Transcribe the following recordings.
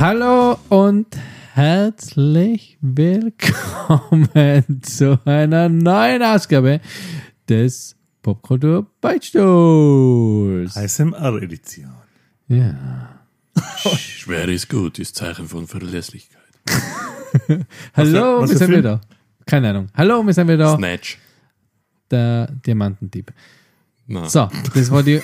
Hallo und herzlich willkommen zu einer neuen Ausgabe des Popkultur Beichtstuhls. ASMR-Edition. Ja. Schwer ist gut, ist Zeichen von Verlässlichkeit. Hallo, was wir sind wieder. Keine Ahnung. Hallo, wir sind wieder. Snatch. Der Diamantendieb. Na, So, das war die.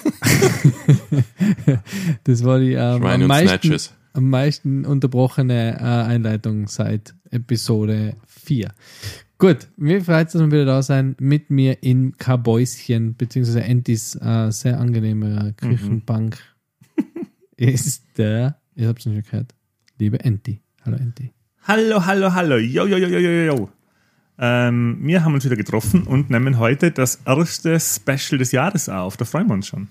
das war die ähm, am, meisten, am meisten unterbrochene äh, Einleitung seit Episode 4. Gut, mir freut es, dass wir wieder da sein mit mir in Kabäuschen, beziehungsweise Entis äh, sehr angenehme Küchenbank ist der, ihr habt es nicht gehört, liebe Enti. Hallo Enti. Hallo, hallo, hallo. Jo, jo, jo, jo, jo, jo. Ähm, wir haben uns wieder getroffen und nehmen heute das erste Special des Jahres auf. Da freuen wir uns schon.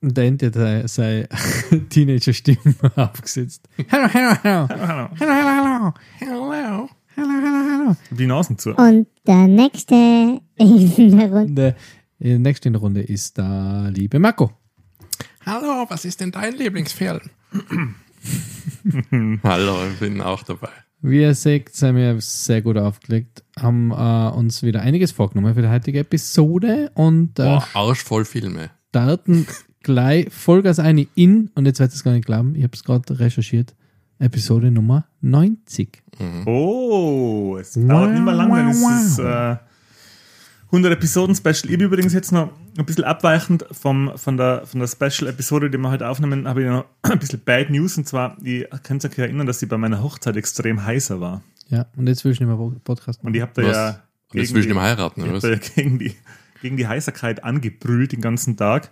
Und der Enti hat seine, Teenager-Stimme abgesetzt. Hallo, hallo, hallo. Hallo, hallo. Hallo, hallo, hallo. Hallo, hallo, hallo. Die Nasen zu. Und der nächste in der Runde. Und der äh, nächste in der Runde ist der liebe Marco. Hallo, was ist denn dein Lieblingsfilm? Hallo, ich bin auch dabei. Wie ihr seht, sind wir sehr gut aufgelegt, haben äh, uns wieder einiges vorgenommen für die heutige Episode und äh, Boah, Arsch voll Filme. starten gleich Vollgas eine in, und jetzt werdet ihr es gar nicht glauben, ich habe es gerade recherchiert, Episode Nummer 90. Oh, es dauert nicht mehr lang, ist es äh, 100 Episoden Special. Ich habe übrigens jetzt noch ein bisschen abweichend vom, von der, von der Special-Episode, die wir heute aufnehmen, habe ich noch ein bisschen Bad News. Und zwar, ihr könnt euch erinnern, dass ich bei meiner Hochzeit extrem heißer war. Ja, und jetzt will ich nicht mehr Podcast machen. Und ich habe da Was? ja. Und jetzt du die- nicht mehr heiraten, Ich oder habe was? da ja gegen die, gegen die Heiserkeit angebrüllt den ganzen Tag.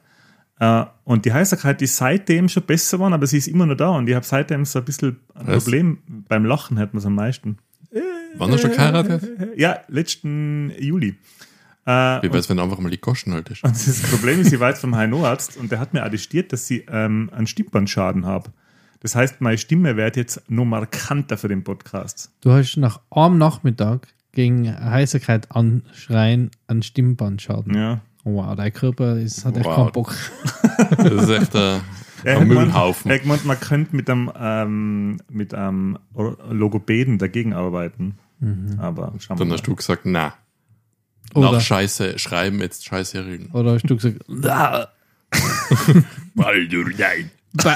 Äh, und die Heiserkeit ist seitdem schon besser geworden, aber sie ist immer noch da. Und ich habe seitdem so ein bisschen ein Was? Problem. Beim Lachen hat man es am meisten. Wann hast du schon geheiratet? Ja, letzten Juli. Äh, Wie wär's, wenn du einfach mal die Kosten haltest? und das Problem ist, ich war jetzt vom HNO-Arzt und der hat mir attestiert, dass ich ähm, einen Stimmbandsschaden habe. Das heißt, meine Stimme wird jetzt noch markanter für den Podcast. Du hast nach einem Nachmittag gegen Heiserkeit anschreien an Stimmbandsschaden. Ja. Wow, dein Körper ist, hat echt Wow. keinen Bock. Das ist echt ein, Er ein gemeint- Müllhaufen. er hat gemeint, man könnte mit einem, ähm, mit einem Logopäden dagegen arbeiten. Aber schauen wir Dann mal. hast du gesagt, na. Oder, Nach Scheiße schreiben, jetzt Scheiße reden. oder hast du gesagt, Baldur, nein.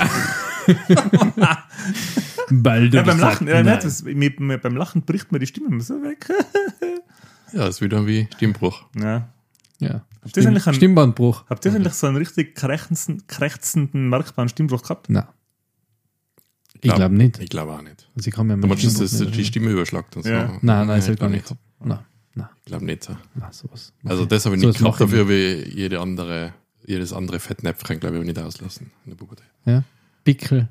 Baldur Ja, beim Lachen, ja, nein. das, mir, mir, beim Lachen bricht mir die Stimme immer so weg. Ja, ist wieder wie Stimmbruch. Ja. Ja. Habt ihr eigentlich einen, Stimmbandbruch. habt ihr eigentlich so einen richtig krächzenden, krächzenden, merkbaren Stimmbruch gehabt? Nein. Ich glaube nicht. Ich glaube auch nicht. Also ich kann mir Du meinst, dass das die Stimme überschlagt und so? Ja. Nein, nein, das ich hat gar glaub nicht gehabt. Nein, nein, Ich glaube nicht so. nein, sowas. Also das habe ich So nicht gehabt, ich dafür wie jede andere, jedes andere Fettnäpfchen, glaube ich, habe ich nicht auslassen in der Pubertät. Ja. Pickel.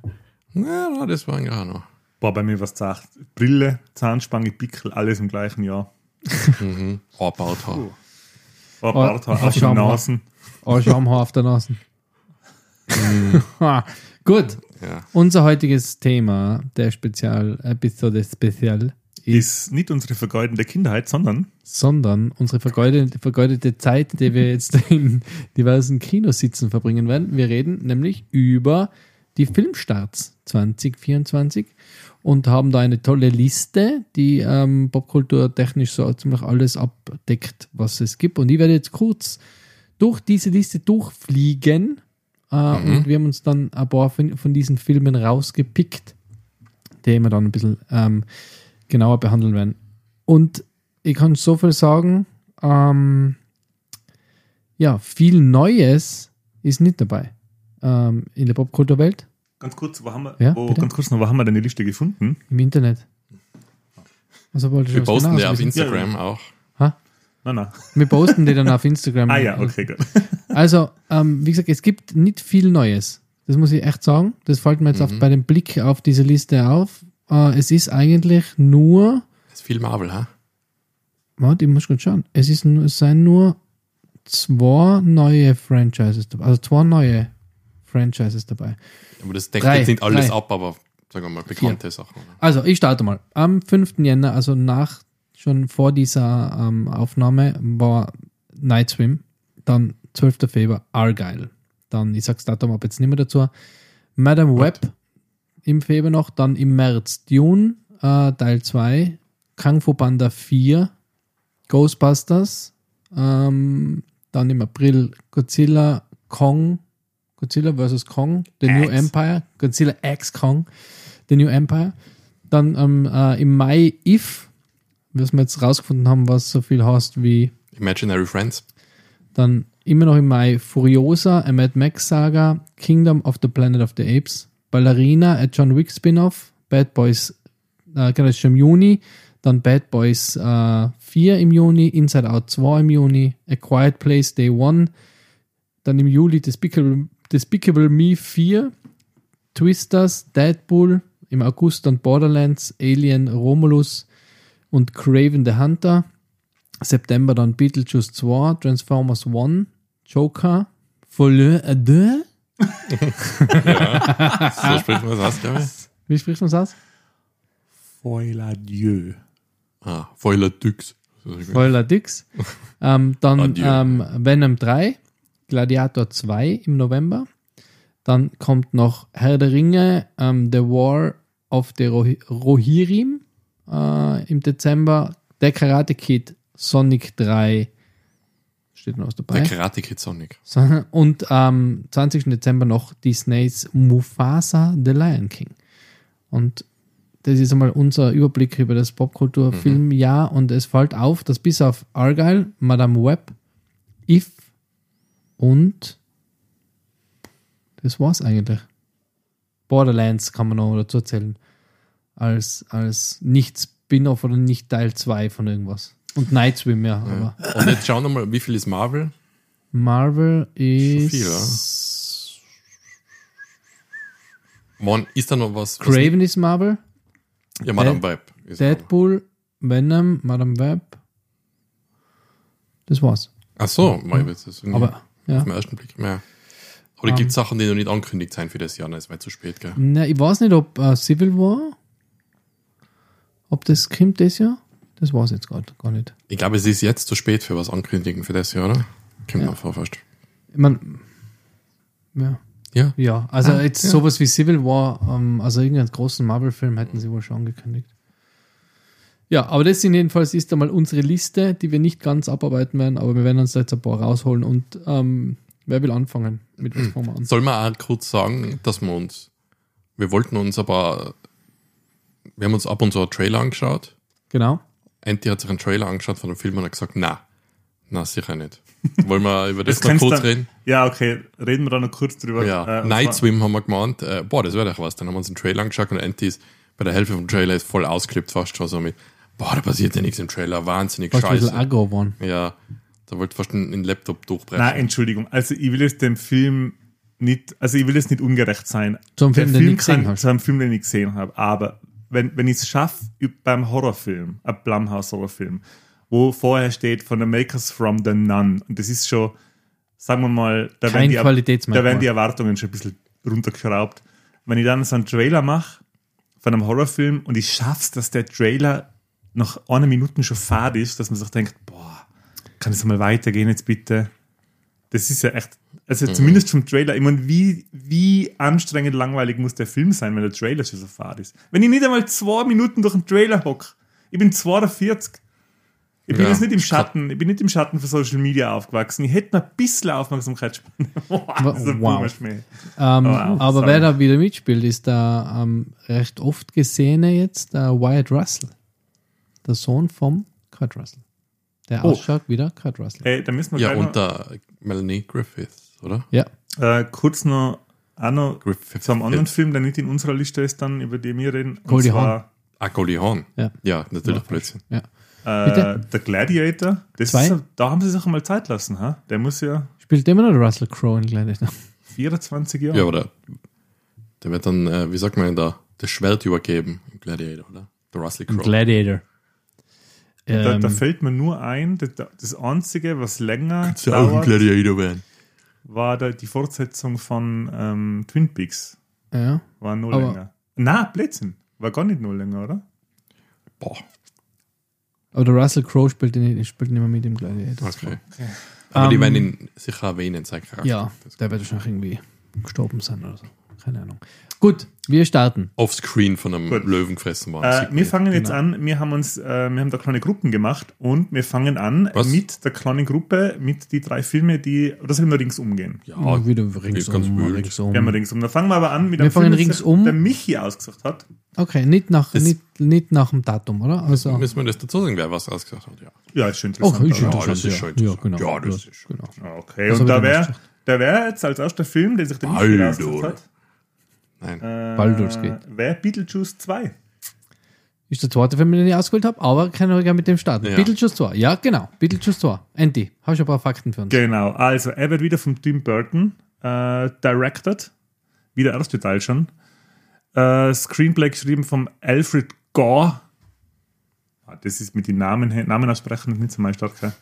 Ja, na, das war eigentlich auch noch. Boah, bei mir was sagt. Brille, Zahnspange, Pickel, alles im gleichen Jahr. Mhm. Oh, Barthaar. Oh, Barthaar, oh, auf den Schamhaar. Nasen. Oh, Schamhaar auf der Nase. Gut. Ja. Unser heutiges Thema der Spezial-Episode Spezial ist, Ist nicht unsere vergeudende Kindheit, sondern sondern unsere vergeudete, vergeudete Zeit, die wir jetzt in diversen Kinositzen verbringen werden. Wir reden nämlich über die Filmstarts 2024 und haben da eine tolle Liste, die ähm, popkulturtechnisch so ziemlich alles abdeckt, was es gibt. Und ich werde jetzt kurz durch diese Liste durchfliegen äh, und wir haben uns dann ein paar von, von diesen Filmen rausgepickt, die wir dann ein bisschen ähm, genauer behandeln werden. Und ich kann so viel sagen, ähm, ja, viel Neues ist nicht dabei ähm, in der Popkulturwelt ganz kurz, wo haben wir, Ja, wo, ganz kurz noch, wo haben wir denn die Liste gefunden? im Internet. Also wollte ich Wir posten genaues die auf. Instagram auch. Ha? Nein, nein. Wir posten die dann auf Instagram. Ah ja, okay, gut. Also, ähm, wie gesagt, es gibt nicht viel Neues. Das muss ich echt sagen. Das fällt mir jetzt auf, bei dem Blick auf diese Liste auf. Äh, es ist eigentlich nur, Das ist viel Marvel, ha? Warte, ich muss kurz schauen. Es, ist, es seien nur zwei neue Franchises dabei. Also zwei neue Franchises dabei. Aber das deckt jetzt nicht alles drei. ab, aber sagen wir mal, bekannte Sachen. Oder? Also, ich starte mal. Am 5. Jänner, also nach, schon vor dieser ähm, Aufnahme, war Night Swim. Dann 12. Februar, Argyle. Dann, ich sag's Datum ab jetzt nicht mehr dazu. Madame Web im Februar noch. Dann im März Dune, äh, Teil 2. Kung Fu Panda 4. Ghostbusters. Ähm, dann im April Godzilla Kong. Godzilla vs. Kong. The New X. Empire. Godzilla X Kong. The New Empire. Dann ähm, äh, im Mai If, was wir jetzt rausgefunden haben, was so viel heißt wie Imaginary Friends. dann immer noch im Mai Furiosa, a Mad Max Saga, Kingdom of the Planet of the Apes, Ballerina, a John Wick Spin-off, Bad Boys, äh, genau, schon im Juni, dann Bad Boys äh, 4 im Juni, Inside Out 2 im Juni, A Quiet Place Day 1, dann im Juli Despicable, Despicable Me 4, Twisters, Deadpool, im August dann Borderlands, Alien, Romulus und Craven the Hunter. September dann Beetlejuice 2, Transformers 1, Joker, Folie à deux. So spricht man das aus, glaube ich. Wie spricht man das aus? Foil Dieu. Ah, Foiler À Dix. ähm, dann ähm, Venom 3, Gladiator 2 im November. Dann kommt noch Herr der Ringe, ähm, The War of the Rohi- Rohirrim äh, im Dezember. Der Karate Kid, Sonic 3, steht noch was Der dabei. Karate Kid Sonic. So, Und am 20. Dezember noch Disneys Mufasa The Lion King. Und das ist einmal unser Überblick über das Popkulturfilmjahr. Und es fällt auf, dass bis auf Argyle, Madame Web, If und das war's eigentlich. Borderlands kann man noch dazu erzählen. Als, als nicht Spin-off oder nicht Teil 2 von irgendwas. Und Night Swim, ja. Aber Und jetzt schauen wir mal, wie viel ist Marvel? Marvel ist. viel, ja. Wann ist da noch was? was Craven ist Marvel, ja, Madame Web. Ist Deadpool, Venom, Madame Web. Das war's. Ach so, mein Witz. Das ist irgendwie Aber, ja. auf den ersten Blick mehr. Oder gibt es Sachen, die noch nicht angekündigt sind für das Jahr? Nein, es war zu spät, gell? Na, ich weiß nicht, ob äh, Civil War, ob das kommt das Jahr. Das weiß ich jetzt gerade gar nicht. Ich glaube, es ist jetzt zu spät für was ankündigen für das Jahr, oder? Kommt mir vor fast. Ich mein, ja. Ja. Ja, also Ah, jetzt ja. sowas wie Civil War, ähm, also irgendeinen großen Marvel-Film hätten sie wohl schon angekündigt. Ja, aber das sind jedenfalls ist einmal unsere Liste, die wir nicht ganz abarbeiten werden, aber wir werden uns da jetzt ein paar rausholen und ähm, wer will anfangen? Mit was fangen wir an? Soll man auch kurz sagen, dass wir uns, wir wollten uns aber, wir haben uns ab und zu einen Trailer angeschaut. Genau. Anti hat sich einen Trailer angeschaut von dem Film und hat gesagt, na, na sicher nicht. Wollen wir über das, Das noch kannst kurz du- reden? Ja, okay, reden wir da noch kurz drüber. Ja, Äh, Night Swim haben wir gemeint, äh, boah, das wäre doch was. Dann haben wir uns den Trailer angeschaut und Anti ist bei der Hälfte vom Trailer ist voll ausklippt, fast schon so mit, boah, da passiert ja nichts im Trailer, wahnsinnig Fast ein bisschen scheiße. aggro waren. Ja, da wollte fast den Laptop durchbrechen. Nein, Entschuldigung. Also ich will jetzt dem Film nicht, also ich will jetzt nicht ungerecht sein. Zum Film, Der den nicht gesehen kann- hast. Zu einem Film, den ich gesehen habe. Aber wenn, wenn ich es schaffe, beim Horrorfilm, ein Blumhouse-Horrorfilm, wo vorher steht von the Makers from the Nun, und das ist schon, sagen wir mal, da Kein werden, die, da werden die Erwartungen schon ein bisschen runtergeschraubt. Wenn ich dann so einen Trailer mache von einem Horrorfilm und ich schaff's, dass der Trailer nach einer Minute schon fad ist, dass man sich denkt, boah, kann es mal weitergehen jetzt bitte? Das ist ja echt, also Mhm. zumindest vom Trailer, ich meine, wie, wie anstrengend langweilig muss der Film sein, wenn der Trailer schon so fad ist? Wenn ich nicht einmal zwei Minuten durch einen Trailer hock, ich bin 42. Ich bin Ja, jetzt nicht im Schatten, ich bin nicht im Schatten von Social Media aufgewachsen. Ich hätte mir ein bisschen Aufmerksamkeitsspanne. Wow. Boomerschmäh. Ähm, wow, aber sorry. wer da wieder mitspielt, ist der ähm, recht oft gesehene jetzt, der Wyatt Russell. Der Sohn vom Kurt Russell. Der Oh. ausschaut wie der Kurt Russell. Ey, da müssen wir Ja, und der Melanie Griffith, oder? Ja. äh, kurz noch, auch noch Griffith. zu einem anderen Film, der nicht in unserer Liste ist, dann, über den wir reden. Und Goldie zwar Ah, Goldie Hawn. Ja. Ja, natürlich Blödsinn. ja. Äh, Bitte? der Gladiator. Das Zwei? ist, da haben sie sich einmal Zeit lassen. Ha? Der muss ja Spielt immer noch der Russell Crowe in Gladiator. 24 Jahre. Ja, aber der, wird dann, äh, wie sagt man da, das Schwert übergeben im Gladiator, oder? Der Russell Crowe. Gladiator. da, Ähm, da fällt mir nur ein, das, das Einzige, was länger Kannst du auch ein dauert, Gladiator werden. war da die Fortsetzung von ähm, Twin Peaks. ja. War nur länger. Na, Blödsinn. War gar nicht null länger, oder? Boah, Oder Russell Crowe spielt nicht, spielt nicht mehr mit im Gladiator. okay. Aber die Ähm, werden ihn sicher erwähnen, sein Charakter. Ja, der wird wahrscheinlich irgendwie gestorben sein oder so. Keine Ahnung. Gut, wir starten. Offscreen von einem Gut. Löwen gefressen worden. Äh, wir fangen jetzt Genau. an, wir haben uns, äh, wir haben da kleine Gruppen gemacht und wir fangen an Was? mit der kleinen Gruppe, mit die drei Filme, die, oder sollen wir ringsum gehen? ja, Ja, wieder ganz ringsum. wild. ringsum. Gehen wir ringsum. Dann fangen wir aber an mit einem Film, das ringsum. der Michi ausgesucht hat. Okay, nicht nach, Das- nicht, nicht nach dem Datum, oder? Also, müssen wir das dazu sagen, wer was ausgesagt hat. Ja, Ja, ist schon oh, interessant. ist oder? interessant. das ist ja. schon ja, interessant. genau. Ja, das ist schon genau. Ah, Okay, Was und da wäre da wär jetzt als erster Film, den sich der Michi ausgesucht hat. Nein. Äh, Baldur's Gate. Wäre Beetlejuice 2. Ist der zweite Film, den ich ausgewählt habe, aber kann ich gerne mit dem starten. Ja. Beetlejuice 2. Ja, genau. Beetlejuice 2. Andy, hast du ein paar Fakten für uns? Genau, also er wird wieder von Tim Burton äh, directed. Wie der erste Teil schon. Äh, Screenplay geschrieben von Alfred Gore. Ah, Das ist mit den Namen, Namen aussprechen nicht so mein Starke.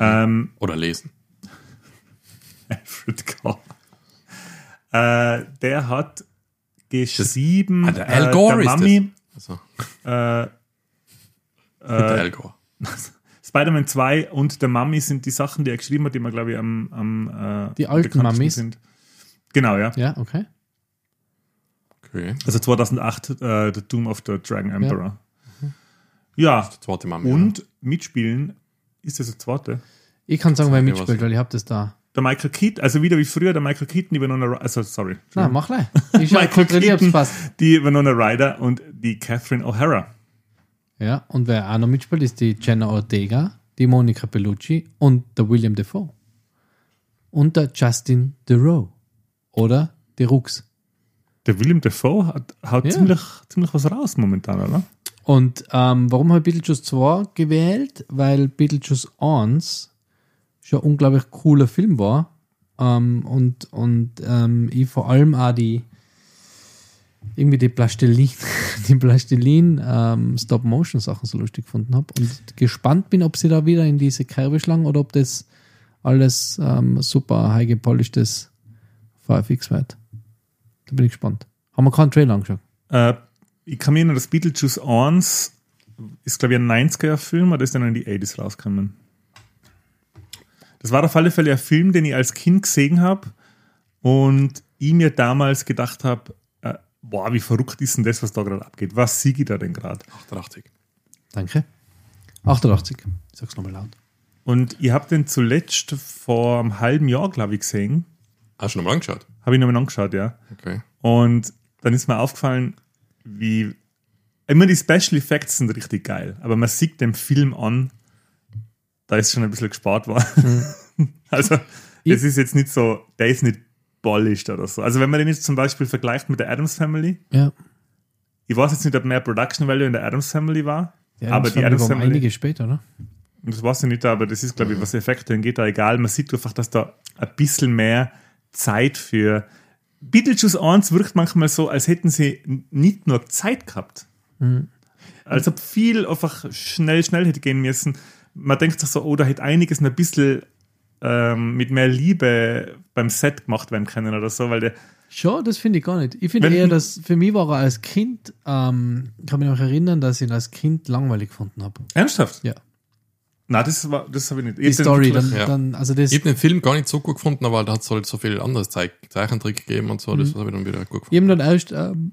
Ähm, Oder lesen. Alfred Gore. Äh, der hat geschrieben. Ah, der Al äh, Gore der ist Mami, Also, äh, der Al Gore. Spider-Man 2 und der Mami sind die Sachen, die er geschrieben hat, die man, glaube ich, am, am äh, Die alten bekanntesten Mummies? sind. Genau, ja. Ja, okay. Okay. Also 2008 äh, The Doom of the Dragon Emperor. Ja, Zweite Mama. und mitspielen ist das der zweite. Ich kann sagen, wer mitspielt, weil ich habe das da. Der Michael Keaton, also wieder wie früher, der Michael Keaton, die Winona Ryder, also sorry, Na, mach gleich. Ich Michael Keaton, die Winona Ryder und die Catherine O'Hara. Ja, und wer auch noch mitspielt, ist die Jenna Ortega, die Monica Bellucci und der William Defoe. Und der Justin Theroux. Oder die Rux. Der William Defoe hat, haut Ja. ziemlich, ziemlich was raus momentan, oder? Und ähm, warum habe ich Beetlejuice 2 gewählt? Weil Beetlejuice 1 schon ein unglaublich cooler Film war. Ähm, und und ähm, ich vor allem auch die irgendwie die Plastilin, die Plastilin ähm, Stop-Motion-Sachen so lustig gefunden habe. Und gespannt bin, ob sie da wieder in diese Kerbe schlagen oder ob das alles ähm, super high gepolishtes VFX wird. Da bin ich gespannt. Haben wir keinen Trailer angeschaut? Äh, ich kann mir erinnern, das Beetlejuice 1 ist, glaube ich, ein 90er-Film oder ist dann in die 80s rausgekommen? Das war auf alle Fälle ein Film, den ich als Kind gesehen habe und ich mir damals gedacht habe, äh, boah, wie verrückt ist denn das, was da gerade abgeht? Was siege ich da denn gerade? 88. Danke. 88. Ich sag's nochmal laut. Und ich habe den zuletzt vor einem halben Jahr, glaube ich, gesehen. Hast du noch mal angeschaut? Habe ich nochmal angeschaut, ja. Okay. Und dann ist mir aufgefallen, wie. Immer die Special Effects sind richtig geil, aber man sieht dem Film an, da ist schon ein bisschen gespart worden. also, es ist jetzt nicht so, der ist nicht polished oder so. Also, wenn man den jetzt zum Beispiel vergleicht mit der Adams Family, Ja. ich weiß jetzt nicht, ob mehr Production Value in der Adams Family war, Die aber die Adams Family, einige später, oder? das weiß ich nicht, aber das ist, glaube ich, was Effekte angeht, da egal. Man sieht einfach, dass da ein bisschen mehr Zeit für. Beetlejuice 1 wirkt manchmal so, als hätten sie nicht nur Zeit gehabt. Als ob viel einfach schnell, schnell hätte gehen müssen. Man denkt sich so, oh, da hätte einiges noch ein bisschen ähm, mit mehr Liebe beim Set gemacht werden können oder so, weil der, Schon, das finde ich gar nicht. Ich finde eher, dass für mich war er als Kind, ähm, kann mich noch erinnern, dass ich ihn als Kind langweilig gefunden habe. ernsthaft? Ja. Na, das war, das habe ich nicht. Die Story, dann, Ja. dann, also das, Ich habe den Film gar nicht so gut gefunden, aber da hat es halt so viel anderes Zeich Zeichentrick gegeben und so. Das habe ich dann wieder gut ich gefunden. habe dann erst ähm,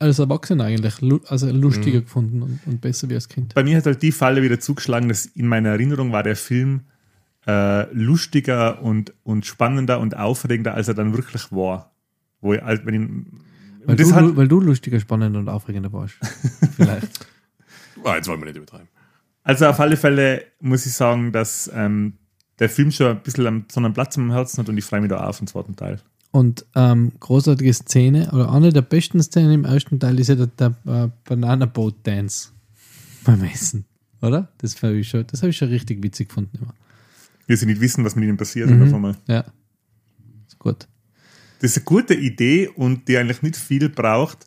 als Erwachsener eigentlich also lustiger gefunden und, und besser wie als Kind. bei mir hat halt die Falle wieder zugeschlagen, dass in meiner Erinnerung war der Film äh, lustiger und, und spannender und aufregender, als er dann wirklich war. Wo ich, halt, wenn ich, Weil du, hat, weil du lustiger, spannender und aufregender warst. Vielleicht. Ah, jetzt wollen wir nicht übertreiben. also auf alle Fälle muss ich sagen, dass ähm, der Film schon ein bisschen am, so einen Platz am Herzen hat und ich freue mich da auf den zweiten Teil. Und ähm, großartige Szene, oder eine der besten Szenen im ersten Teil ist ja der, der äh, Banana Boat Dance beim Essen. Oder? Das habe ich, schon- das hab ich schon richtig witzig gefunden immer. Wir sie nicht wissen, was mit ihnen passiert. Mhm. Einmal. Ja. Ist gut. Das ist eine gute Idee und die eigentlich nicht viel braucht,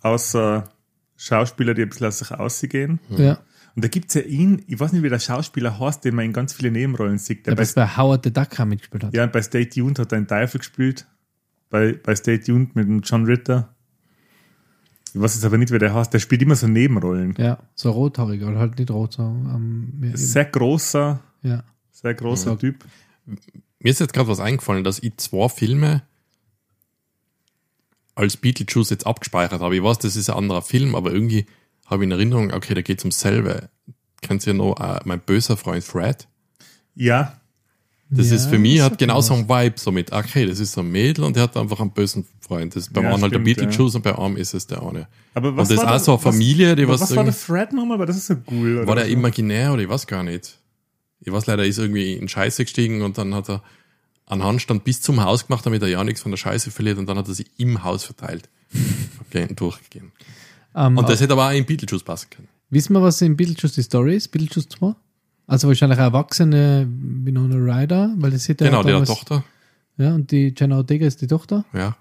außer Schauspieler, die ein bisschen aus sich ausgehen. Ja. Und da gibt es ja ihn, ich weiß nicht, wie der Schauspieler heißt, den man in ganz viele Nebenrollen sieht. Der Der bei, bei Howard the Duck mitgespielt hat. ja, und bei Stay Tuned hat er einen Teufel gespielt. Bei, bei Stay Tuned mit dem John Ritter. Ich weiß jetzt aber nicht, wie der heißt. Der spielt immer so Nebenrollen. Ja, so rothaarig, oder halt nicht rot, so ähm. Sehr großer, ja. sehr großer Ja. Typ. Mir ist jetzt gerade was eingefallen, dass ich zwei Filme als Beetlejuice jetzt abgespeichert habe. Ich weiß, das ist ein anderer Film, aber irgendwie habe ich in Erinnerung, okay, da geht es ums selbe. Kennt ihr noch äh, mein böser Freund Fred? Ja, Das Ja, ist für mich, hat sagt genau mir so ein Vibe, so mit, okay, das ist so ein Mädel und der hat einfach einen bösen Freund. Das ist beim Ja, einen halt der Beetlejuice und bei einem ist es der eine. aber was und das ist auch so eine Familie, die was, was, was war der Fred nochmal? War das ist so cool. oder war der was? imaginär oder ich weiß gar nicht. Ich weiß leider, er ist irgendwie in Scheiße gestiegen und dann hat er einen Handstand bis zum Haus gemacht, damit er ja nichts von der Scheiße verliert und dann hat er sie im Haus verteilt. Durchgegeben. Ähm, Und das hätte aber auch in Beetlejuice passen können. Wissen wir, was in Beetlejuice die Story ist? Beetlejuice 2? Also wahrscheinlich eine erwachsene Winona Ryder, weil das hätte ja genau, der damals- Tochter. Ja, und die Jenna Ortega ist die Tochter. Ja.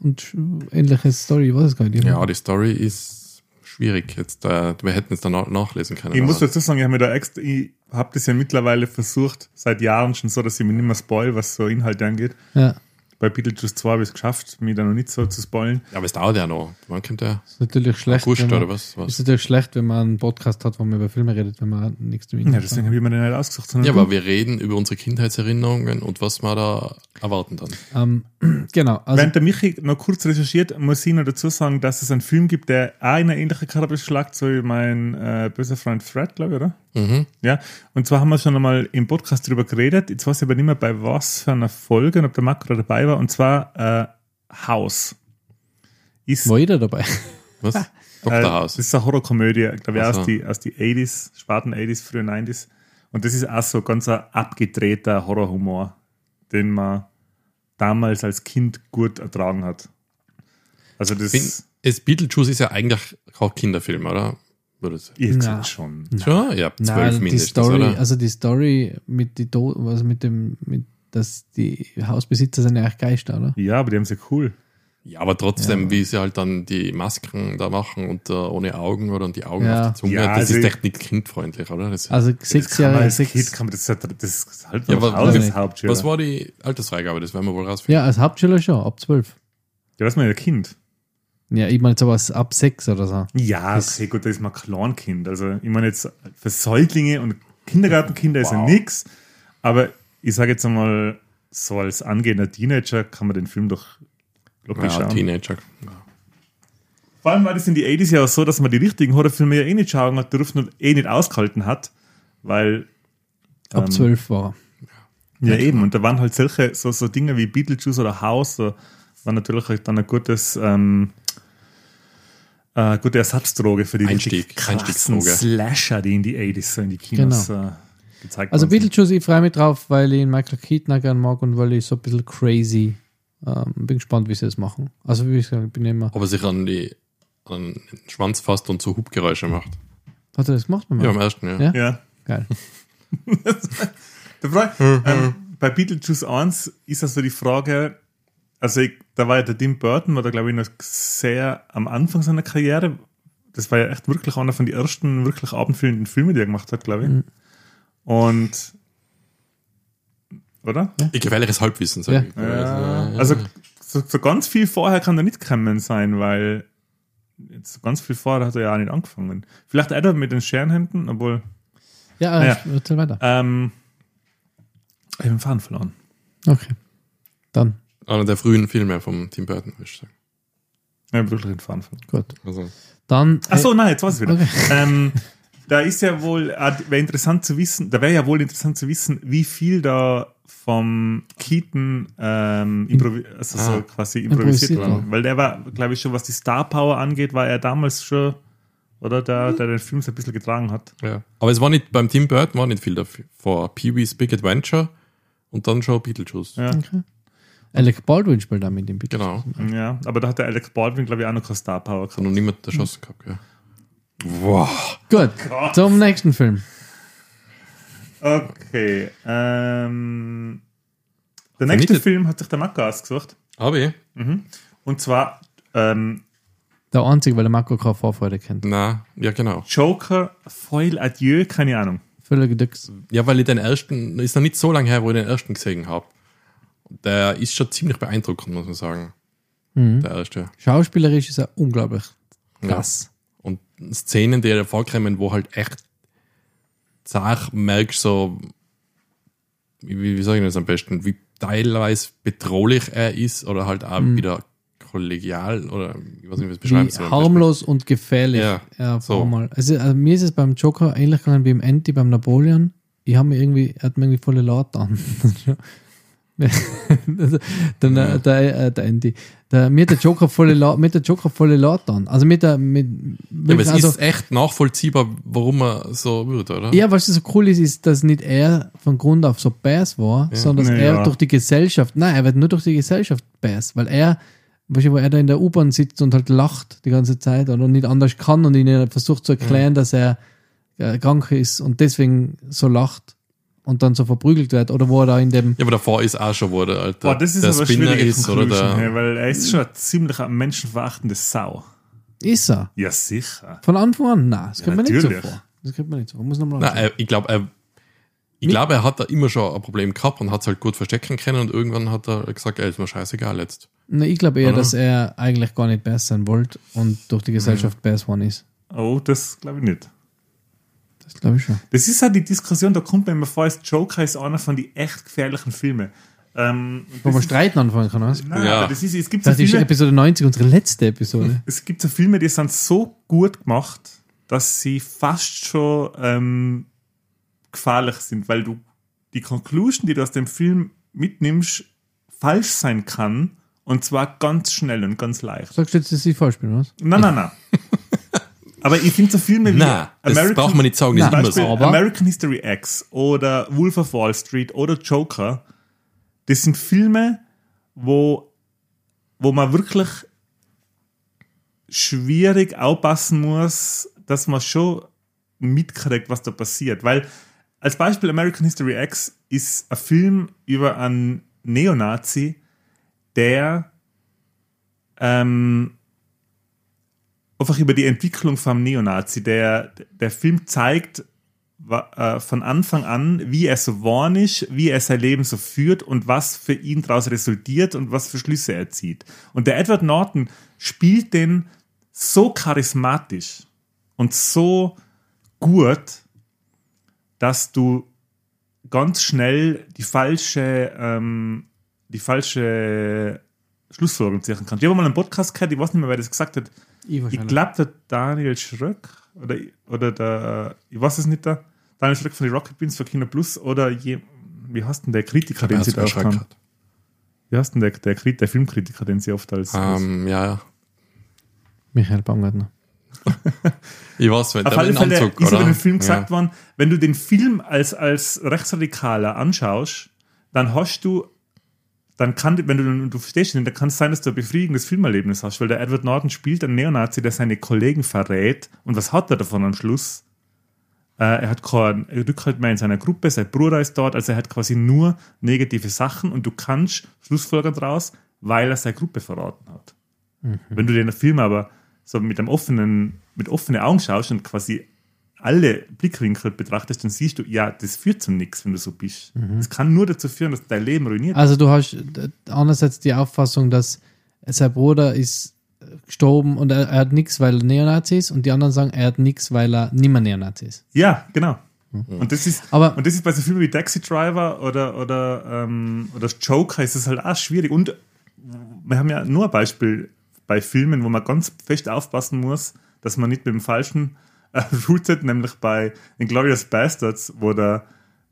Und sch- ähnliche Story, ich weiß es gar nicht. ja, die Story ist schwierig. Jetzt, äh, wir hätten es dann auch nachlesen können. Ich muss dazu sagen, ich habe mir da extra, ich habe das ja mittlerweile versucht, seit Jahren schon so, dass ich mir nicht mehr spoil, was so Inhalte angeht. ja, Bei Beetlejuice 2 habe ich es geschafft, mich da noch nicht so zu spoilen. ja, aber es dauert ja noch. Wann kommt der? ist natürlich schlecht. August man, oder was? was? Ist natürlich schlecht, wenn man einen Podcast hat, wo man über Filme redet, wenn man nichts damit Ja, deswegen habe ich mir den nicht ausgesucht. Ja, aber wir reden über unsere Kindheitserinnerungen und was wir da erwarten dann. ähm, Genau, also Während der Michi noch kurz recherchiert, muss ich noch dazu sagen, dass es einen Film gibt, der auch in eine ähnliche Kerbe schlagt, so wie mein äh, böser Freund Fred, glaube ich, oder? Mhm. Ja, und zwar haben wir schon einmal im Podcast drüber geredet. Jetzt weiß ich aber nicht mehr, bei was für einer Folge und ob der Makro dabei war. Und zwar äh, House. Ist, war jeder dabei. Was? äh, Dr. das House. ist eine Horrorkomödie, glaube ich, Ach aus die, aus die 80s, späten 80s, frühen 90s. Und das ist auch so ganz ein abgedrehter Horrorhumor, den man damals als Kind gut ertragen hat. Also das Bin, es Beetlejuice ist ja eigentlich kein Kinderfilm, oder? Ich Na. gesagt schon. Schon? Ja, zwölf die Story, oder? also die Story mit die Do was mit dem, mit, dass die Hausbesitzer sind ja eigentlich Geister, oder? Ja, aber die haben sie cool. Ja, aber trotzdem, Ja. wie sie halt dann die Masken da machen und äh, ohne Augen oder und die Augen Ja. auf die Zunge, Ja, das also ist echt nicht kindfreundlich, oder? Das, Also sechs man Jahre, als sechs, Kind kann man das, das ist halt Ja, aber- als Hauptschüler. was war die Altersfreigabe? Das werden wir wohl rausfinden. ja, als Hauptschüler schon, ab zwölf. Ja, das ist mein Kind. Ja, ich meine sowas ab sechs oder so. Ja, Das- okay, gut, das ist mal Kleinkind. Also, ich meine jetzt für Säuglinge und Kindergartenkinder ist ja Wow. nix. Aber ich sage jetzt einmal, so als angehender Teenager kann man den Film doch locker Ja, schauen. Teenager. Vor allem war das in die 80s ja auch so, dass man die richtigen Horrorfilme ja eh nicht schauen hat dürfen und eh nicht ausgehalten hat, weil Ab Ähm, zwölf war er. Ja, eben. Und da waren halt solche, so, so Dinge wie Beetlejuice oder House, so, war natürlich halt dann ein gutes, ähm, äh, gute Ersatzdroge für die Einstieg, richtig krassen Einstiegsdroge. Slasher, die in die 80s so in die Kinos äh, gezeigt Also. Beetlejuice, ich freue mich drauf, weil ich ihn Michael Keaton gerne mag und weil ich so ein bisschen crazy ähm, bin gespannt, wie sie das machen. Also wie gesagt, ich bin immer. Ob er sich an, die, an den Schwanz fasst und so Hubgeräusche macht. Hat er das gemacht? Ja, am ersten, ja. Ja? Ja. Geil. Frage, ähm, bei Beetlejuice 1 ist also die Frage, also ich, da war ja der Tim Burton, war da glaube ich noch sehr am Anfang seiner Karriere. Das war ja echt wirklich einer von den ersten wirklich abendfüllenden Filmen, die er gemacht hat, glaube ich. Mhm. Und oder? Ihr gefährliches Halbwissen, sag Ja. ich. Ja, also so, so ganz viel vorher kann er nicht gekommen sein, weil jetzt so ganz viel vorher hat er ja auch nicht angefangen. Vielleicht auch mit den Scherenhänden, obwohl Ja, Ja. äh, erzähl weiter. ähm, ich habe den Faden verloren. Okay. Dann, Einer der frühen Filme vom Tim Burton, würde ich sagen. Ich habe wirklich den Faden verloren. gut. Also, Dann. Ach so, nein, jetzt weiß ich wieder. Okay. Ähm, da ist ja wohl, wäre interessant zu wissen, da wäre ja wohl interessant zu wissen, wie viel da vom Keaton ähm, improvi also so Ah. quasi improvisiert Improvisiert war. war. Weil der war, glaube ich, schon, was die Star Power angeht, war er damals schon, oder der, der den Film so ein bisschen getragen hat. ja. Aber es war nicht, beim Tim Burton war nicht viel dafür. Vor Pee-Wee's Big Adventure und dann schon Beetlejuice. Ja, Okay. Alec Baldwin spielt da mit dem Bitte. Genau. ja aber da hat der Alex Baldwin, glaube ich, auch noch keine Star Power Hat gehabt. noch niemand erschossen gehabt, ja. Wow. Gut, zum nächsten Film. Okay, ähm, der nächste. Film hat sich der Macca ausgesucht. Habe ich? Und zwar ähm, Der einzige, weil der Marco keine Vorfreude kennt. Na, ja, genau. Joker, Foil, Adieu, keine Ahnung. Völlig Dix. Ja, weil ich den ersten, ist noch nicht so lange her, wo ich den ersten gesehen habe. Der ist schon ziemlich beeindruckend, muss man sagen. Mhm. Der erste. Schauspielerisch ist er unglaublich Krass. Szenen, die da vorkommen, wo halt echt zart merkst, so, wie, wie sage ich das am besten, wie teilweise bedrohlich er ist oder halt auch wieder kollegial oder ich weiß nicht, wie es beschreiben soll. harmlos und gefährlich. Ja, ja so. so. mal. Also, also mir ist es beim Joker ähnlich gegangen wie im Anti beim Napoleon. Ich habe mir irgendwie, er hat mir irgendwie volle Laut an. Dann, äh, der, äh, der Andy. Der, mir der Joker volle Laut, mir hat der Joker volle Laut an. Also mit der, mit, Ja, aber es also, ist echt nachvollziehbar, warum er so wird, oder? Ja, was so cool ist, ist, dass nicht er von Grund auf so Bass war, sondern dass Nee, er ja. durch die Gesellschaft, nein, er wird nur durch die Gesellschaft Bass, weil er, weißt du, wo er da in der U-Bahn sitzt und halt lacht die ganze Zeit oder nicht anders kann und ihnen versucht zu erklären, dass er äh, krank ist und deswegen so lacht und dann so verprügelt wird oder wo er da in dem, Ja, aber davor ist auch schon, wo der, Alter, Boah, das ist der aber Spinner schwierig ist oder der. hey, weil er ist schon eine ziemlich menschenverachtende Sau. ist er. Ja, sicher. Von Anfang an? Nein, das kommt mir nicht so vor. Das kommt mir nicht so vor. Muss nochmal Nein, er, ich glaube, er, ich glaube, er hat da immer schon ein Problem gehabt und hat es halt gut verstecken können und irgendwann hat er gesagt, ey, ist mir scheißegal jetzt. Nee, ich glaube eher, Oder? dass er eigentlich gar nicht Bass sein wollte und durch die Gesellschaft Bass one ist. Oh, das glaube ich nicht. Das glaube ich schon. Das ist halt die Diskussion, da kommt mir immer vor, als Joker ist einer von den echt gefährlichen Filmen. Ähm, Wo man ist- streiten anfangen kann, was? Nein, Ja. das ist, es gibt so Das ist Filme, Episode 90, unsere letzte Episode. es gibt so Filme, die sind so gut gemacht, dass sie fast schon ähm, gefährlich sind, weil du die Conclusion, die du aus dem Film mitnimmst, falsch sein kann und zwar ganz schnell und ganz leicht. Sagst du jetzt, dass ich falsch bin, was? Nein, nein, nein. Aber ich finde so Filme wie Nein, das braucht man nicht sagen, das ist immer so. Aber- American History X oder Wolf of Wall Street oder Joker, das sind Filme, wo, wo man wirklich schwierig aufpassen muss, dass man schon mitkriegt, was da passiert. Weil als Beispiel American History X ist ein Film über einen Neonazi, der ähm, einfach über die Entwicklung vom Neonazi. Der, der Film zeigt äh, von Anfang an, wie er so geworden ist, wie er sein Leben so führt und was für ihn daraus resultiert und was für Schlüsse er zieht. Und der Edward Norton spielt den so charismatisch und so gut, dass du ganz schnell die falsche, ähm, die falsche Schlussfolgerung ziehen kannst. Ich habe mal einen Podcast gehört, ich weiß nicht mehr, wer das gesagt hat. Ich Ich glaube, der Daniel Schröck oder, oder der, äh, ich weiß es nicht, der Daniel Schröck von den Rocket Beans für Kino Plus oder je, wie heißt denn der Kritiker, Er den sie da haben? Wie heißt denn der, der, der Filmkritiker, den sie oft als. als Ähm, ja, ja. Michael Baumgartner. Ich weiß, wenn auf der Anzug, ist über oder? den Film gesagt ja. worden, wenn du den Film als, als Rechtsradikaler anschaust, dann hast du, dann kann, wenn du, du verstehst ihn, dann kann es sein, dass du ein befriedigendes Filmerlebnis hast, weil der Edward Norton spielt einen Neonazi, der seine Kollegen verrät. Und was hat er davon am Schluss? Äh, er hat keinen Rückhalt mehr in seiner Gruppe, sein Bruder ist dort, also er hat quasi nur negative Sachen und du kannst Schlussfolgern daraus, weil er seine Gruppe verraten hat. Wenn du den Film aber so mit einem offenen, mit offenen Augen schaust und quasi alle Blickwinkel betrachtest, dann siehst du, ja, das führt zu nichts, wenn du so bist. Das kann nur dazu führen, dass dein Leben ruiniert. Also du hast einerseits die Auffassung, dass sein Bruder ist gestorben und er, er hat nichts, weil er Neonazi ist und die anderen sagen, er hat nichts, weil er nicht mehr Neonazi ist. Ja, genau. Und das ist, Aber- und das ist bei so Filmen wie Taxi Driver oder, oder, ähm, oder Joker ist es halt auch schwierig. Und wir haben ja nur ein Beispiel bei Filmen, wo man ganz fest aufpassen muss, dass man nicht mit dem falschen routet, nämlich bei Inglourious Bastards, wo der,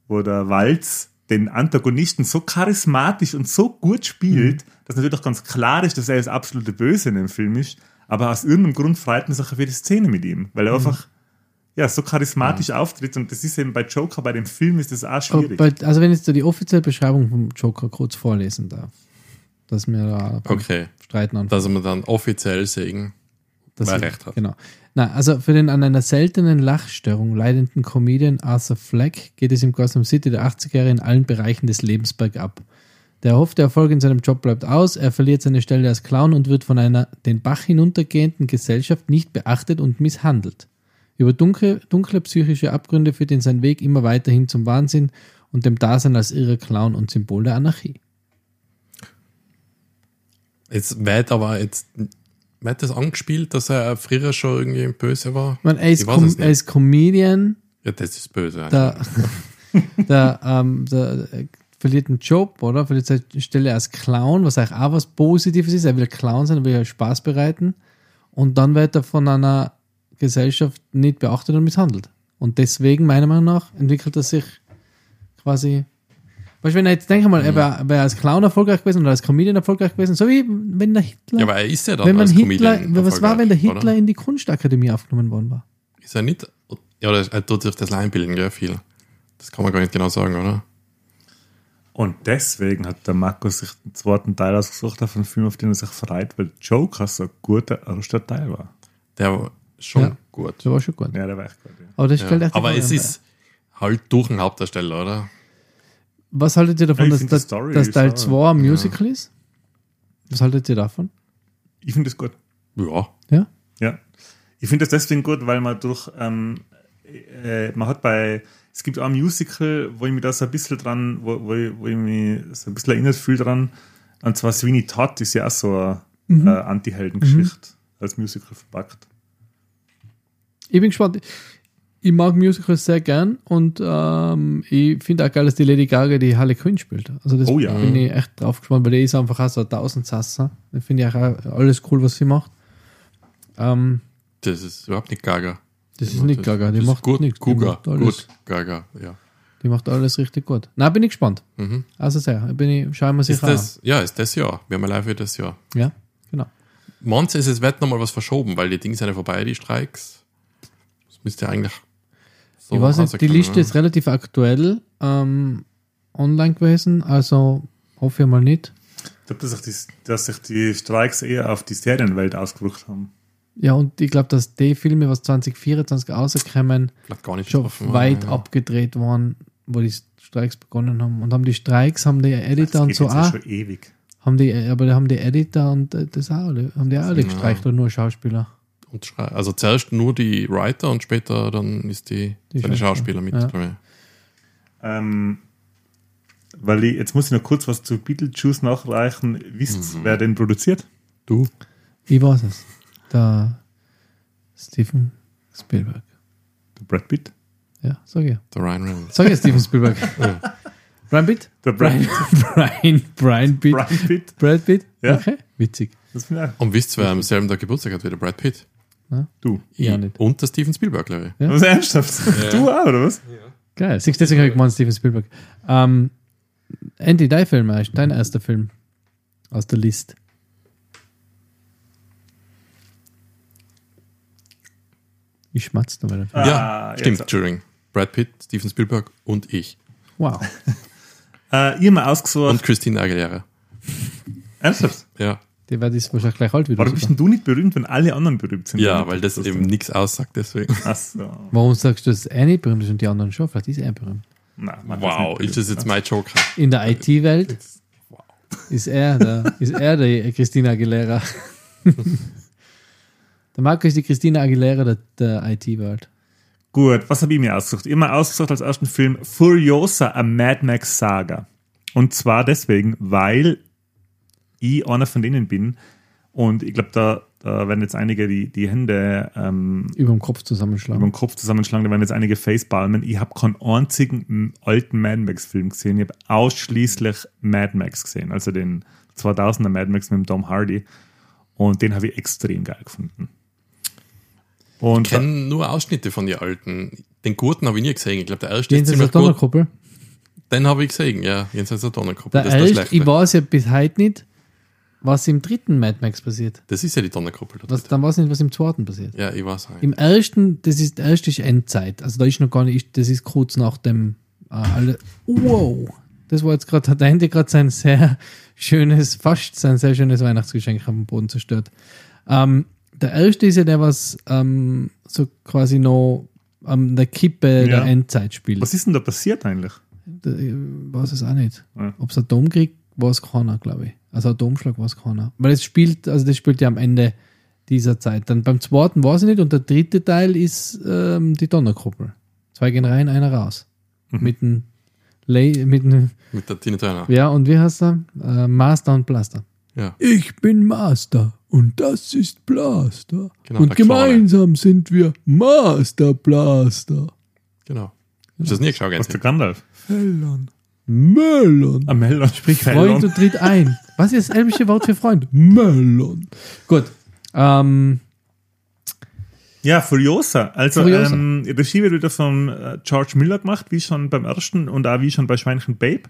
wo der Walz den Antagonisten so charismatisch und so gut spielt, dass natürlich auch ganz klar ist, dass er das absolute Böse in dem Film ist. Aber aus irgendeinem Grund freut man sich auf jede Szene mit ihm, weil er einfach ja, so charismatisch auftritt und das ist eben bei Joker, bei dem Film ist das auch schwierig. bei, also wenn ich jetzt die offizielle Beschreibung vom Joker kurz vorlesen darf, dass wir da Okay. Streiten anfangen. Dass wir dann offiziell sägen. dass wer ich- recht hat. Genau. Na, also für den an einer seltenen Lachstörung leidenden Comedian Arthur Fleck geht es im Gotham City der 80er Jahre in allen Bereichen des Lebens bergab. Der erhoffte Erfolg in seinem Job bleibt aus, er verliert seine Stelle als Clown und wird von einer den Bach hinuntergehenden Gesellschaft nicht beachtet und misshandelt. Über dunkle, dunkle psychische Abgründe führt ihn sein Weg immer weiter hin zum Wahnsinn und dem Dasein als irrer Clown und Symbol der Anarchie. Jetzt wird aber jetzt wird das angespielt, dass er früher schon irgendwie böse war? Ich meine, er, ist Com es nicht. er ist Comedian, Ja, das ist böse. der, der, ähm, der äh, verliert einen Job, oder? Verliert seine Stelle als Clown, was eigentlich auch was Positives ist. Er will Clown sein, er will ja Spaß bereiten. Und dann wird er von einer Gesellschaft nicht beachtet und misshandelt. Und deswegen, meiner Meinung nach, entwickelt er sich quasi. Weißt du, wenn er jetzt, denke mal, er wäre wär als Clown erfolgreich gewesen oder als Comedian erfolgreich gewesen, so wie wenn der Hitler. ja, aber er ist ja dann wenn man als Hitler, Comedian was war, wenn der Hitler oder? in die Kunstakademie aufgenommen worden war? Ist er nicht? Ja, er tut sich das einbilden, ja, viel. Das kann man gar nicht genau sagen, oder? Und deswegen hat der Markus sich den zweiten Teil ausgesucht auf einen Film, auf den er sich freut, weil Joker so ein guter erster Teil war. Der war schon Ja. gut. Das war schon gut. Ja, der war echt gut. Ja. Aber das Ja. stellt echt Aber es ist halt durch den Hauptdarsteller, oder? Was haltet ihr davon, Ja, dass, dass, dass Teil auch- 2 ein Musical ist? Was haltet ihr davon? Ich finde das gut. Ja. Ja? Ja. Ich finde das deswegen gut, weil man durch, ähm, äh, man hat bei, es gibt auch ein Musical, wo ich mich da so ein bisschen dran, wo, wo, ich, wo ich mich so ein bisschen erinnert fühle dran, und zwar Sweeney Todd ist ja auch so eine Mhm. äh, Anti-Helden-Geschichte als Musical verpackt. Ich bin gespannt. Ich mag Musicals sehr gern und ähm, ich finde auch geil, dass die Lady Gaga die Harley Quinn spielt. Also das Oh ja. bin ich echt drauf gespannt, weil die ist einfach auch so ein Tausendsasser. Da finde ich auch alles cool, was sie macht. Ähm, Das ist überhaupt nicht Gaga. das Die ist nicht das- Gaga, die ist macht gut, nicht Guga, die macht alles, gut, Gaga, ja. Die macht alles richtig gut. Na, bin ich gespannt. Mhm. Also sehr, bin ich, schauen wir sich Ist an. ja, ist das Jahr. Wir haben ja live für das Jahr. Ja, genau. Meinst du, es wird nochmal was verschoben, weil die Dinge sind ja vorbei, die Streiks? Das müsste eigentlich so ich weiß nicht, die Liste oder? ist relativ aktuell ähm, online gewesen, also hoffe ich mal nicht. Ich glaube, dass, sich die- dass sich die Streiks eher auf die Serienwelt ausgewirkt haben. Ja, und ich glaube, dass die Filme, was 2024 rauskommen, schon getroffen weit ja. abgedreht waren, wo die Streiks begonnen haben. Und haben die Streiks, haben die Editor und so auch, schon ewig. haben die, aber da haben die Editor und äh, das auch alle, haben die auch alle Ja. gestreikt oder nur Schauspieler. Und Schrei- also zuerst nur die Writer und später dann ist die, Die die Schauspieler, Schauspieler mit ja. Ähm, weil ich, jetzt muss ich noch kurz was zu Beetlejuice nachreichen. Wisst Mhm. wer den produziert? Du? Ich weiß es. Der Steven Spielberg. Der Brad Pitt. Ja, sag ich. Der Ryan Reynolds. Sag ich Steven Spielberg. Brian Pitt? Der Brad Brian, Pitt. Brian, Brian Pitt. Brad Pitt. Brad Pitt? Ja. Okay, witzig. Und wisst ihr, wer am selben Tag Geburtstag hat wie der Brad Pitt? Du. Ja, Ich. nicht. Und der Steven Spielberg, glaube ich. Ja. Was ernsthaft? Du auch, oder was? Geil. Siehst du, deswegen habe ich gemeint, Steven Spielberg. Ähm, Andy, dein Film, dein erster Film aus der Liste. Ich schmatze da mal. Ah, ja, jetzt. stimmt, Turing. Brad Pitt, Steven Spielberg und ich. Wow. Äh, ich habe mir ausgesucht. Und Christine Aguilera. ernsthaft? Ja, Der wird jetzt wahrscheinlich gleich alt wieder. Warum bist denn du nicht berühmt, wenn alle anderen berühmt sind? ja weil das eben nichts aussagt, deswegen. Ach so. Warum sagst du, dass er nicht berühmt ist und die anderen schon? Vielleicht ist er berühmt. Nein, Wow, nicht ist das jetzt mein Joker? In der IT-Welt ist er der, ist er der Christina Aguilera. der Marco ist die Christina Aguilera der, der IT-Welt. Gut, was habe ich mir ausgesucht? Ich habe mir ausgesucht als ersten Film Furiosa, a Mad Max Saga. Und zwar deswegen, weil ich einer von denen bin. Und ich glaube, da, da werden jetzt einige die, die Hände ähm, Über dem Kopf zusammenschlagen. über den Kopf zusammenschlagen, da werden jetzt einige Facepalmen. Ich habe keinen einzigen alten Mad Max-Film gesehen. Ich habe ausschließlich Mad Max gesehen, also den 2000er Mad Max mit dem Tom Hardy. Und den habe ich extrem geil gefunden. Und Ich kenne nur Ausschnitte von den alten. Den guten habe ich nie gesehen. Ich glaube, der erste ist Jenseits der ziemlich gut. Donnerkuppel. Den habe ich gesehen, ja. Jenseits der Donnerkuppel. Der Das ist der erste, ich weiß ja bis heute nicht, was im dritten Mad Max passiert. Das ist ja die Donnerkuppel. Was, dann weiß ich nicht, was im zweiten passiert. Ja, ich weiß auch. Im ersten, das ist, der erste ist Endzeit. Also da ist noch gar nicht, das ist kurz nach dem, äh, alle, wow. Das war jetzt gerade, hat der Handy gerade sein sehr schönes, fast sein sehr schönes Weihnachtsgeschenk am Boden zerstört. Ähm, der erste ist ja der, was ähm, so quasi noch an der Kippe Ja. der Endzeit spielt. was ist denn da passiert eigentlich? Da, ich weiß es auch nicht. Ja. Ob es Atomkrieg war es keiner, glaube ich. Also Atomschlag war es keiner. Weil es spielt, also das spielt ja am Ende dieser Zeit. Dann beim zweiten weiß ich nicht und der dritte Teil ist ähm, die Donnerkuppel. Zwei gehen rein, einer raus. Mit einem Le mit einem, Mit der Tina Turner. ja, und wie heißt er? Äh, Master und Blaster. Ja. Ich bin Master. Und das ist Blaster. Genau, und gemeinsam sind wir Master Blaster. Genau. Du das nie geschaut, Was der? Gandalf? Fellern. Melon. Am Melon. Sprich Freund und tritt ein. Was ist das elbische Wort für Freund? Melon. Gut. Ähm, Ja, Furiosa. Also Furiosa. Ähm, Regie wird wieder von äh, George Miller gemacht, wie schon beim ersten und auch wie schon bei Schweinchen Babe.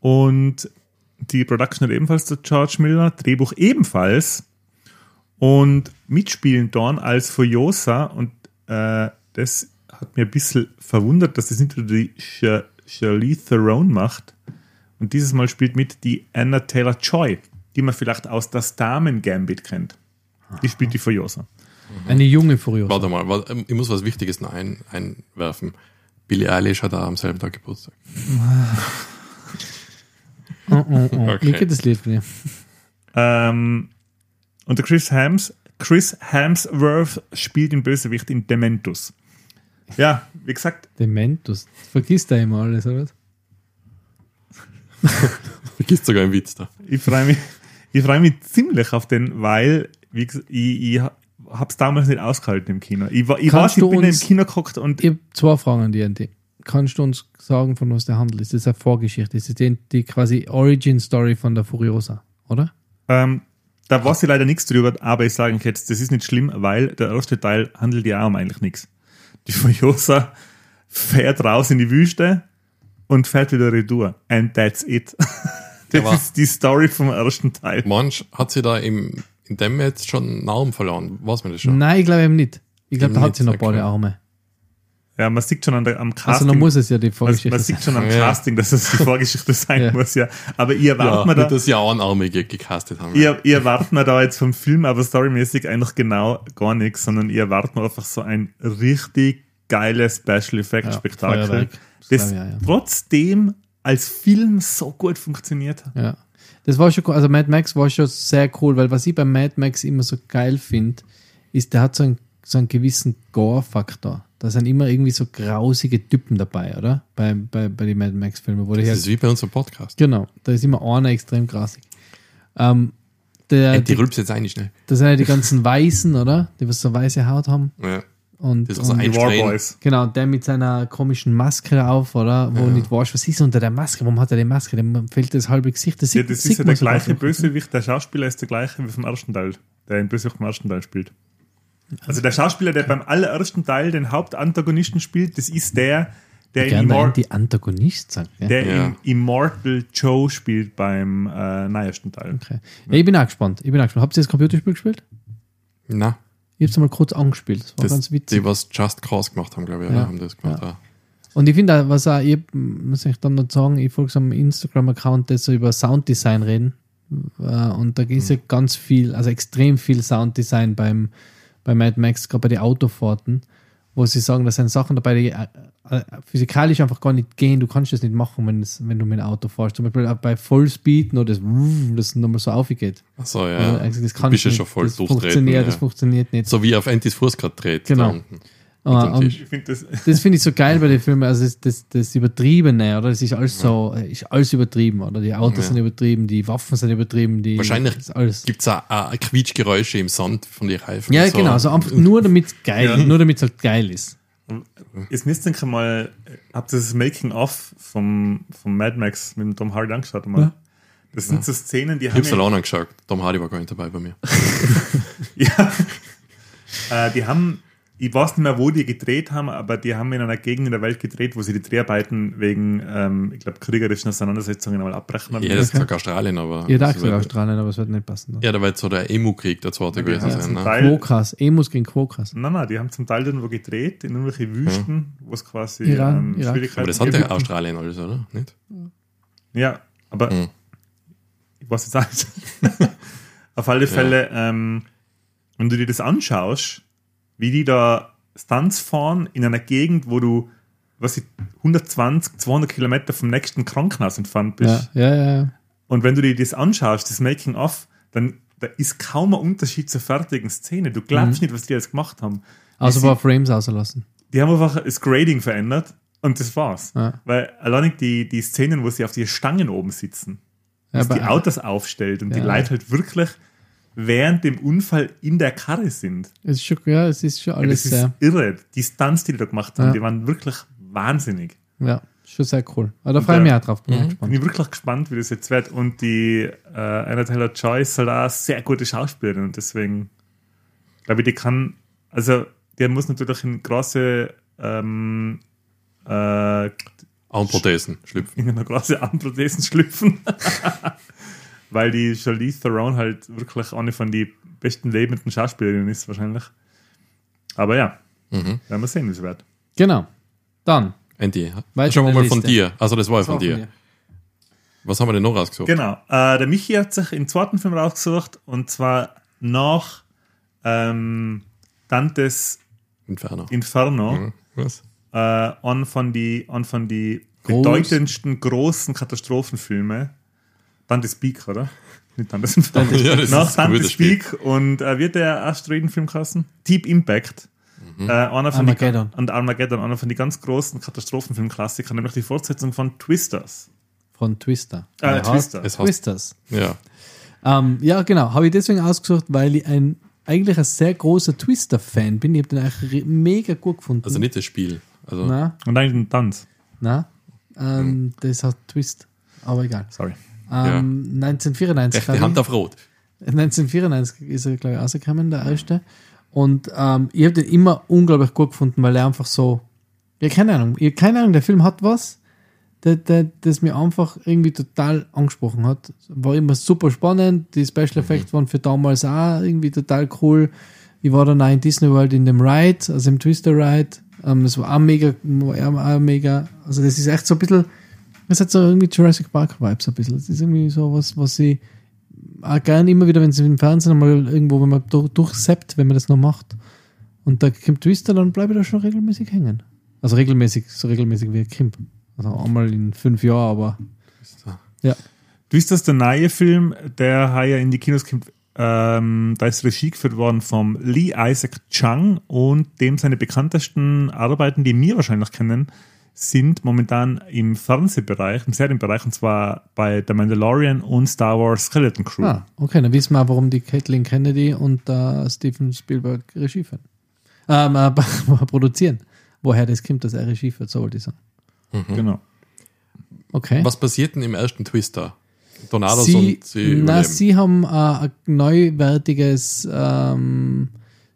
Und die Production hat ebenfalls der George Miller, Drehbuch ebenfalls. Und mitspielen dort als Furiosa und äh, das hat mir ein bisschen verwundert, dass das nicht die Charlize Theron macht. Und dieses Mal spielt mit die Anna Taylor-Joy, die man vielleicht aus das Damen-Gambit kennt. Die spielt die Furiosa. eine junge Furiosa. Warte mal, warte, ich muss was Wichtiges noch ein, einwerfen. Billie Eilish hat auch am selben Tag Geburtstag. Oh, oh, oh. Okay. Wie geht das Lied von dir? Ähm, und der Chris, Hams, Chris Hemsworth spielt den Bösewicht in Dementus. Ja, wie gesagt, Dementus. Vergisst da immer alles, oder? was? Vergisst sogar einen Witz da. ich freue mich, ich freue mich ziemlich auf den, weil wie gesagt, ich, ich habe es damals nicht ausgehalten im Kino. Ich, war- ich Kannst weiß, ich bin im uns- Kino geguckt und Ich habe zwei Fragen an dich, Andy. Kannst du uns sagen, von was der handelt? Ist das eine Vorgeschichte? Ist das die, die quasi Origin-Story von der Furiosa, oder? ähm, da weiß ich leider nichts drüber, aber ich sage euch jetzt, das ist nicht schlimm, weil der erste Teil handelt ja auch um eigentlich nichts. Die Furiosa fährt raus in die Wüste und fährt wieder retour. And that's it. Das Aber- ist die Story vom ersten Teil. Manch hat sie da im, in dem jetzt schon einen Arm verloren. Weiß man das schon? Nein, ich glaube eben nicht. Ich glaube, da hat sie noch okay. beide Arme. Ja, man sieht schon an der, am Casting. Also dann muss es ja die man, Vorgeschichte man sein. sieht schon am Ja. Casting, dass es die Vorgeschichte sein Ja. muss, ja. Aber ihr Ja, erwartet mir da, dass sie auch einarmige gecastet haben. ihr, ihr erwartet mir da jetzt vom Film, aber storymäßig eigentlich genau gar nichts, sondern ihr erwartet mir einfach so ein richtig geiles Special Effect Ja, Spektakel. Das das ja. trotzdem als Film so gut funktioniert hat. Ja. Das war schon cool. Also Mad Max war schon sehr cool, weil was ich bei Mad Max immer so geil finde, ist, der hat so einen, so einen gewissen Gore-Faktor. Da sind immer irgendwie so grausige Typen dabei, oder? Bei, bei, bei den Mad Max-Filmen. Das halt, ist wie bei unserem Podcast. genau, da ist immer einer extrem grausig. Ähm, der, Äh, die die, rülpst jetzt eigentlich nicht. das sind ja die ganzen Weißen, oder? Die was so weiße Haut haben. Ja. Und, Das ist so und ein Die War Strähnen. Boys. Genau, der mit seiner komischen Maske auf, oder? Wo Ja. nicht weißt, was ist unter der Maske? Warum hat er die Maske? Dem fehlt das halbe Gesicht. Das, Ja, das ist ja der gleiche. Bösewicht, der Schauspieler ist der gleiche wie vom ersten Teil, der den Bösewicht vom ersten Teil spielt. Also der Schauspieler, der beim allerersten Teil den Hauptantagonisten spielt, das ist der, der, in Immor die Antagonist sagt. Ja. der Ja. in Immortal Joe spielt beim äh, neuesten Teil. Okay. Ja, ich bin auch gespannt. Ich bin auch gespannt. Habt ihr das Computerspiel gespielt? Na, Ich habe es mal kurz angespielt. Das war das, ganz witzig. die, was Just Cause gemacht haben, glaube ich, Ja. haben das gemacht. Ja. Und ich finde, auch, was auch, ich muss ich dann noch sagen, ich folge so einem Instagram-Account, der so über Sounddesign reden. Äh, Und da ist ja ganz viel, also extrem viel Sounddesign beim, bei Mad Max, gerade bei den Autofahrten, wo sie sagen, da sind Sachen dabei, die äh, äh, physikalisch einfach gar nicht gehen. Du kannst das nicht machen, wenn, es, wenn du mit dem Auto fährst. Zum Beispiel bei Vollspeed nur das, das nochmal so aufgeht. Achso, ja. Also, das du kann bist ja nicht. schon voll das funktioniert, Ja. das funktioniert nicht. So wie auf Antis Fuß gerade dreht. Genau. Unten. Ah, Tisch. Ich finde das, das finde ich so geil bei den Filmen, also das, das, das Übertriebene, oder? Das ist alles so, äh, ist alles übertrieben, oder? Die Autos Ja. sind übertrieben, die Waffen sind übertrieben, die. Wahrscheinlich. Gibt es auch, auch Quietschgeräusche im Sand von den Reifen? Ja, so. genau, so einfach nur damit es geil, Ja. nur damit es halt geil ist. jetzt müsst ihr mal, habt ihr das Making-of vom, vom Mad Max mit dem Tom Hardy angeschaut? Mal? Ja. Das sind so Szenen, die Ich haben hab's ja, allein angeschaut. Tom Hardy war gar nicht dabei bei mir. ja, äh, die haben, ich weiß nicht mehr, wo die gedreht haben, aber die haben in einer Gegend in der Welt gedreht, wo sie die Dreharbeiten wegen, ähm, ich glaube, kriegerischen Auseinandersetzungen einmal abbrechen haben. Ja, das ist gesagt Australien, aber. Dachte sogar wird- Australien, aber es wird nicht passen. Ja, da war jetzt so der Emu-Krieg, der zweite Ja, gewesen ja, sein. Ne? Teil- Quokas, Emus gegen Quokas. Nein, nein, die haben zum Teil irgendwo gedreht, in irgendwelche Wüsten, wo es quasi Iran, ähm. Schwierigkeiten Aber das hat ja Australien alles, oder? Nicht? Ja, aber Hm. ich weiß jetzt auch nicht. Auf alle Fälle, ähm, wenn du dir das anschaust, wie die da Stunts fahren in einer Gegend, wo du, was ich, 120, 200 Kilometer vom nächsten Krankenhaus entfernt bist. Ja, ja, ja. ja. Und wenn du dir das anschaust, das Making-of, dann da ist kaum ein Unterschied zur fertigen Szene. Du glaubst nicht, was die jetzt gemacht haben. Also ein paar Frames auslassen. Die haben einfach das Grading verändert und das war's. Ja. Weil allein die, die Szenen, wo sie auf die Stangen oben sitzen, Ja, dass die Autos aufstellt und die. Leute halt wirklich während dem Unfall in der Karre sind. Es ist schon, ja, es ist schon alles das ist irre. Die Stunts, die die da gemacht haben, Ja. die waren wirklich wahnsinnig. ja, schon sehr cool. Aber da freue ich mich auch drauf. Bin ich Bin ich wirklich gespannt, wie das jetzt wird. Und die äh, Anna Taylor Joy ist halt auch eine sehr gute Schauspielerin und deswegen glaube ich, die kann, also der muss natürlich in große ähm, äh, Armprothesen schlüpfen. in eine große Armprothesen schlüpfen. Weil die Charlize Theron halt wirklich eine von den besten lebenden Schauspielerinnen ist, wahrscheinlich. Aber ja, Mhm. werden wir sehen, wie es wird. Genau. Dann. Andy, schauen wir mal von dir. Also das war ja von von dir. Was haben wir denn noch rausgesucht? Genau. Äh, der Michi hat sich den zweiten Film rausgesucht und zwar nach ähm, Dantes Inferno. Inferno. Mhm. Was? Äh, an von die, an von die Groß. bedeutendsten großen Katastrophenfilme. Dantes Peak, oder? Nicht Dantes Inferno. Ja, das nach Dantes. Peak und äh, wird der Asteroidenfilm kassen? Deep Impact. Äh, einer von Armageddon. Die, und Armageddon, einer von den ganz großen Katastrophenfilmklassikern, nämlich die Fortsetzung von Twisters. Von Twister. Äh, Ja, Twister. Twisters. ja. Ähm, ja, genau. Habe ich deswegen ausgesucht, weil ich ein eigentlich ein sehr großer Twister-Fan bin. Ich habe den eigentlich mega gut gefunden. Also nicht das Spiel. Also Na, Und eigentlich ein Tanz. na. Ähm, Das hat Twist. Aber egal. Sorry. Ähm, 1994. rechte Hand auf Rot. 1994 ist er, glaube ich, rausgekommen, der erste. Und ähm, ich habe den immer unglaublich gut gefunden, weil er einfach so, ja, keine Ahnung, ich, keine Ahnung, der Film hat was, der, der, das mir einfach irgendwie total angesprochen hat. War immer super spannend, die Special Effects waren für damals auch irgendwie total cool. Ich war dann auch in Disney World in dem Ride, also im Twister Ride. Ähm, das war auch mega, war auch mega, also das ist echt so ein bisschen, das hat so irgendwie Jurassic Park Vibes ein bisschen. Das ist irgendwie so was, was ich auch gerne immer wieder, wenn es im Fernsehen mal irgendwo, wenn man durch, durchseppt, wenn man das noch macht. Und da kommt Twister, dann bleibe ich da schon regelmäßig hängen. Also regelmäßig, so regelmäßig wie Kimp. Also einmal in fünf Jahren, aber ja. Du weißt, dass der neue Film, der heuer in die Kinos kommt, ähm, da ist Regie geführt worden vom Lee Isaac Chung und dem seine bekanntesten Arbeiten, die wir wahrscheinlich kennen, sind momentan im Fernsehbereich, im Serienbereich, und zwar bei The Mandalorian und Star Wars Skeleton Crew. Ah, okay, dann wissen wir auch, warum die Kathleen Kennedy und äh, Steven Spielberg Regie führen. Ähm, äh, produzieren. Woher das kommt, dass er Regie führt, so wollte ich sagen. Genau. Okay. Was passiert denn im ersten Twister? Tornados sie, und sie na, überleben. sie haben äh, ein neuwertiges ähm,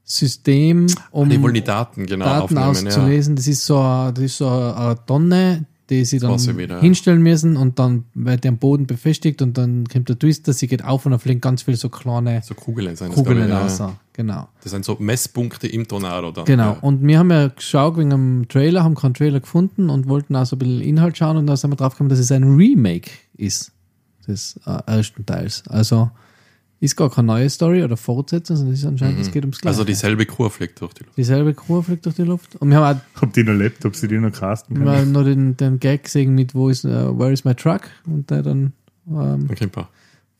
System, um die wollen die Daten genau Daten aufnehmen. Ja. auszulesen. Das ist so, eine- das ist so eine Tonne, die sie dann wieder, hinstellen müssen und dann wird die am Boden befestigt und dann kommt der Twister, sie geht auf und da fliegen ganz viele so kleine So Kugeln sind das, Kugeln ich, raus. ja. Genau. Das sind so Messpunkte im Tornado dann. Genau. Ja. Und wir haben ja geschaut wegen einem Trailer, haben keinen Trailer gefunden und wollten auch so ein bisschen Inhalt schauen und da sind wir drauf gekommen, dass es ein Remake ist des äh, ersten Teils. Also ist gar keine neue Story oder Fortsetzung, sondern es ist anscheinend, es geht ums Gleiche. Also dieselbe Kur fliegt durch die Luft. Dieselbe Crew fliegt durch die Luft. Und wir haben auch Ob die noch lebt, ob sie die noch casten wir können. haben noch den, den Gag gesehen mit wo ist, äh, Where is my truck? Und der dann ähm, Okay,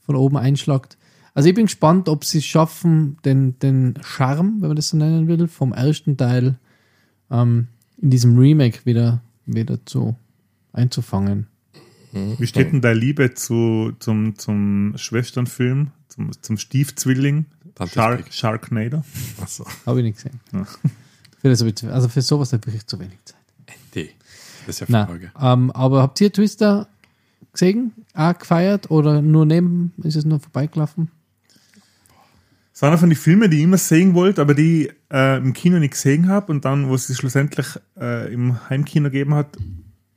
von oben einschlagt. Also ich bin gespannt, ob sie es schaffen, den, den Charme, wenn man das so nennen will, vom ersten Teil ähm, in diesem Remake wieder, wieder zu einzufangen. Wie steht denn deine Liebe zu, zum, zum Schwesternfilm, zum, zum Stiefzwilling? Shark. Sharknado? Achso. Habe ich nicht gesehen. Ja. Für also für sowas habe ich zu wenig Zeit. Die. Das ist ja Na, Frage. ähm, aber habt ihr Twister gesehen? Auch gefeiert oder nur neben? Ist es nur vorbeigelaufen? Das ist einer von den Filmen, die ich immer sehen wollte, aber die äh, im Kino nicht gesehen habe und dann, wo es sie schlussendlich äh, im Heimkino gegeben hat,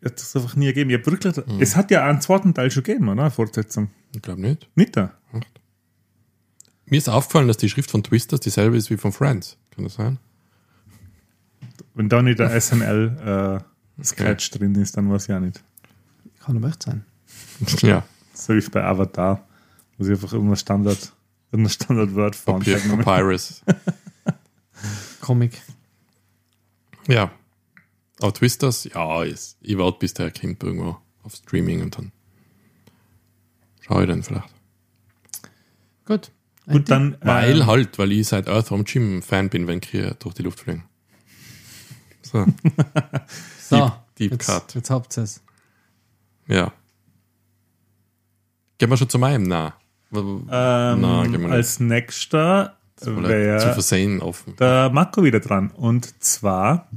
hat es einfach nie gegeben. Ich hab wirklich, Es hat ja einen zweiten Teil schon gegeben, oder? Eine Fortsetzung. Ich glaube nicht. Nicht da. Mir ist aufgefallen, dass die Schrift von Twisters dieselbe ist wie von Friends. Kann das sein? Wenn da nicht der SNL-Sketch drin ist, dann weiß ich auch nicht. Kann aber echt sein. ja. So wie bei Avatar, wo sie einfach irgendein Standard, irgendein. Papy- Papyrus. Comic. ja. Aber Twisters, ja, ist, ich warte, bis der kommt irgendwo auf Streaming und dann schaue ich dann vielleicht. Gut. Gut, dann. Weil äh, halt, weil ich seit Earthworm Jim Fan bin, wenn Kriege durch die Luft fliegen. So, So, Deep- Deep jetzt, Cut. jetzt habt ihr es. ja. Gehen wir schon zu meinem, na. Ähm, Na, gehen wir nicht. als nächster Zu wäre versehen offen. der Marco wieder dran. Und zwar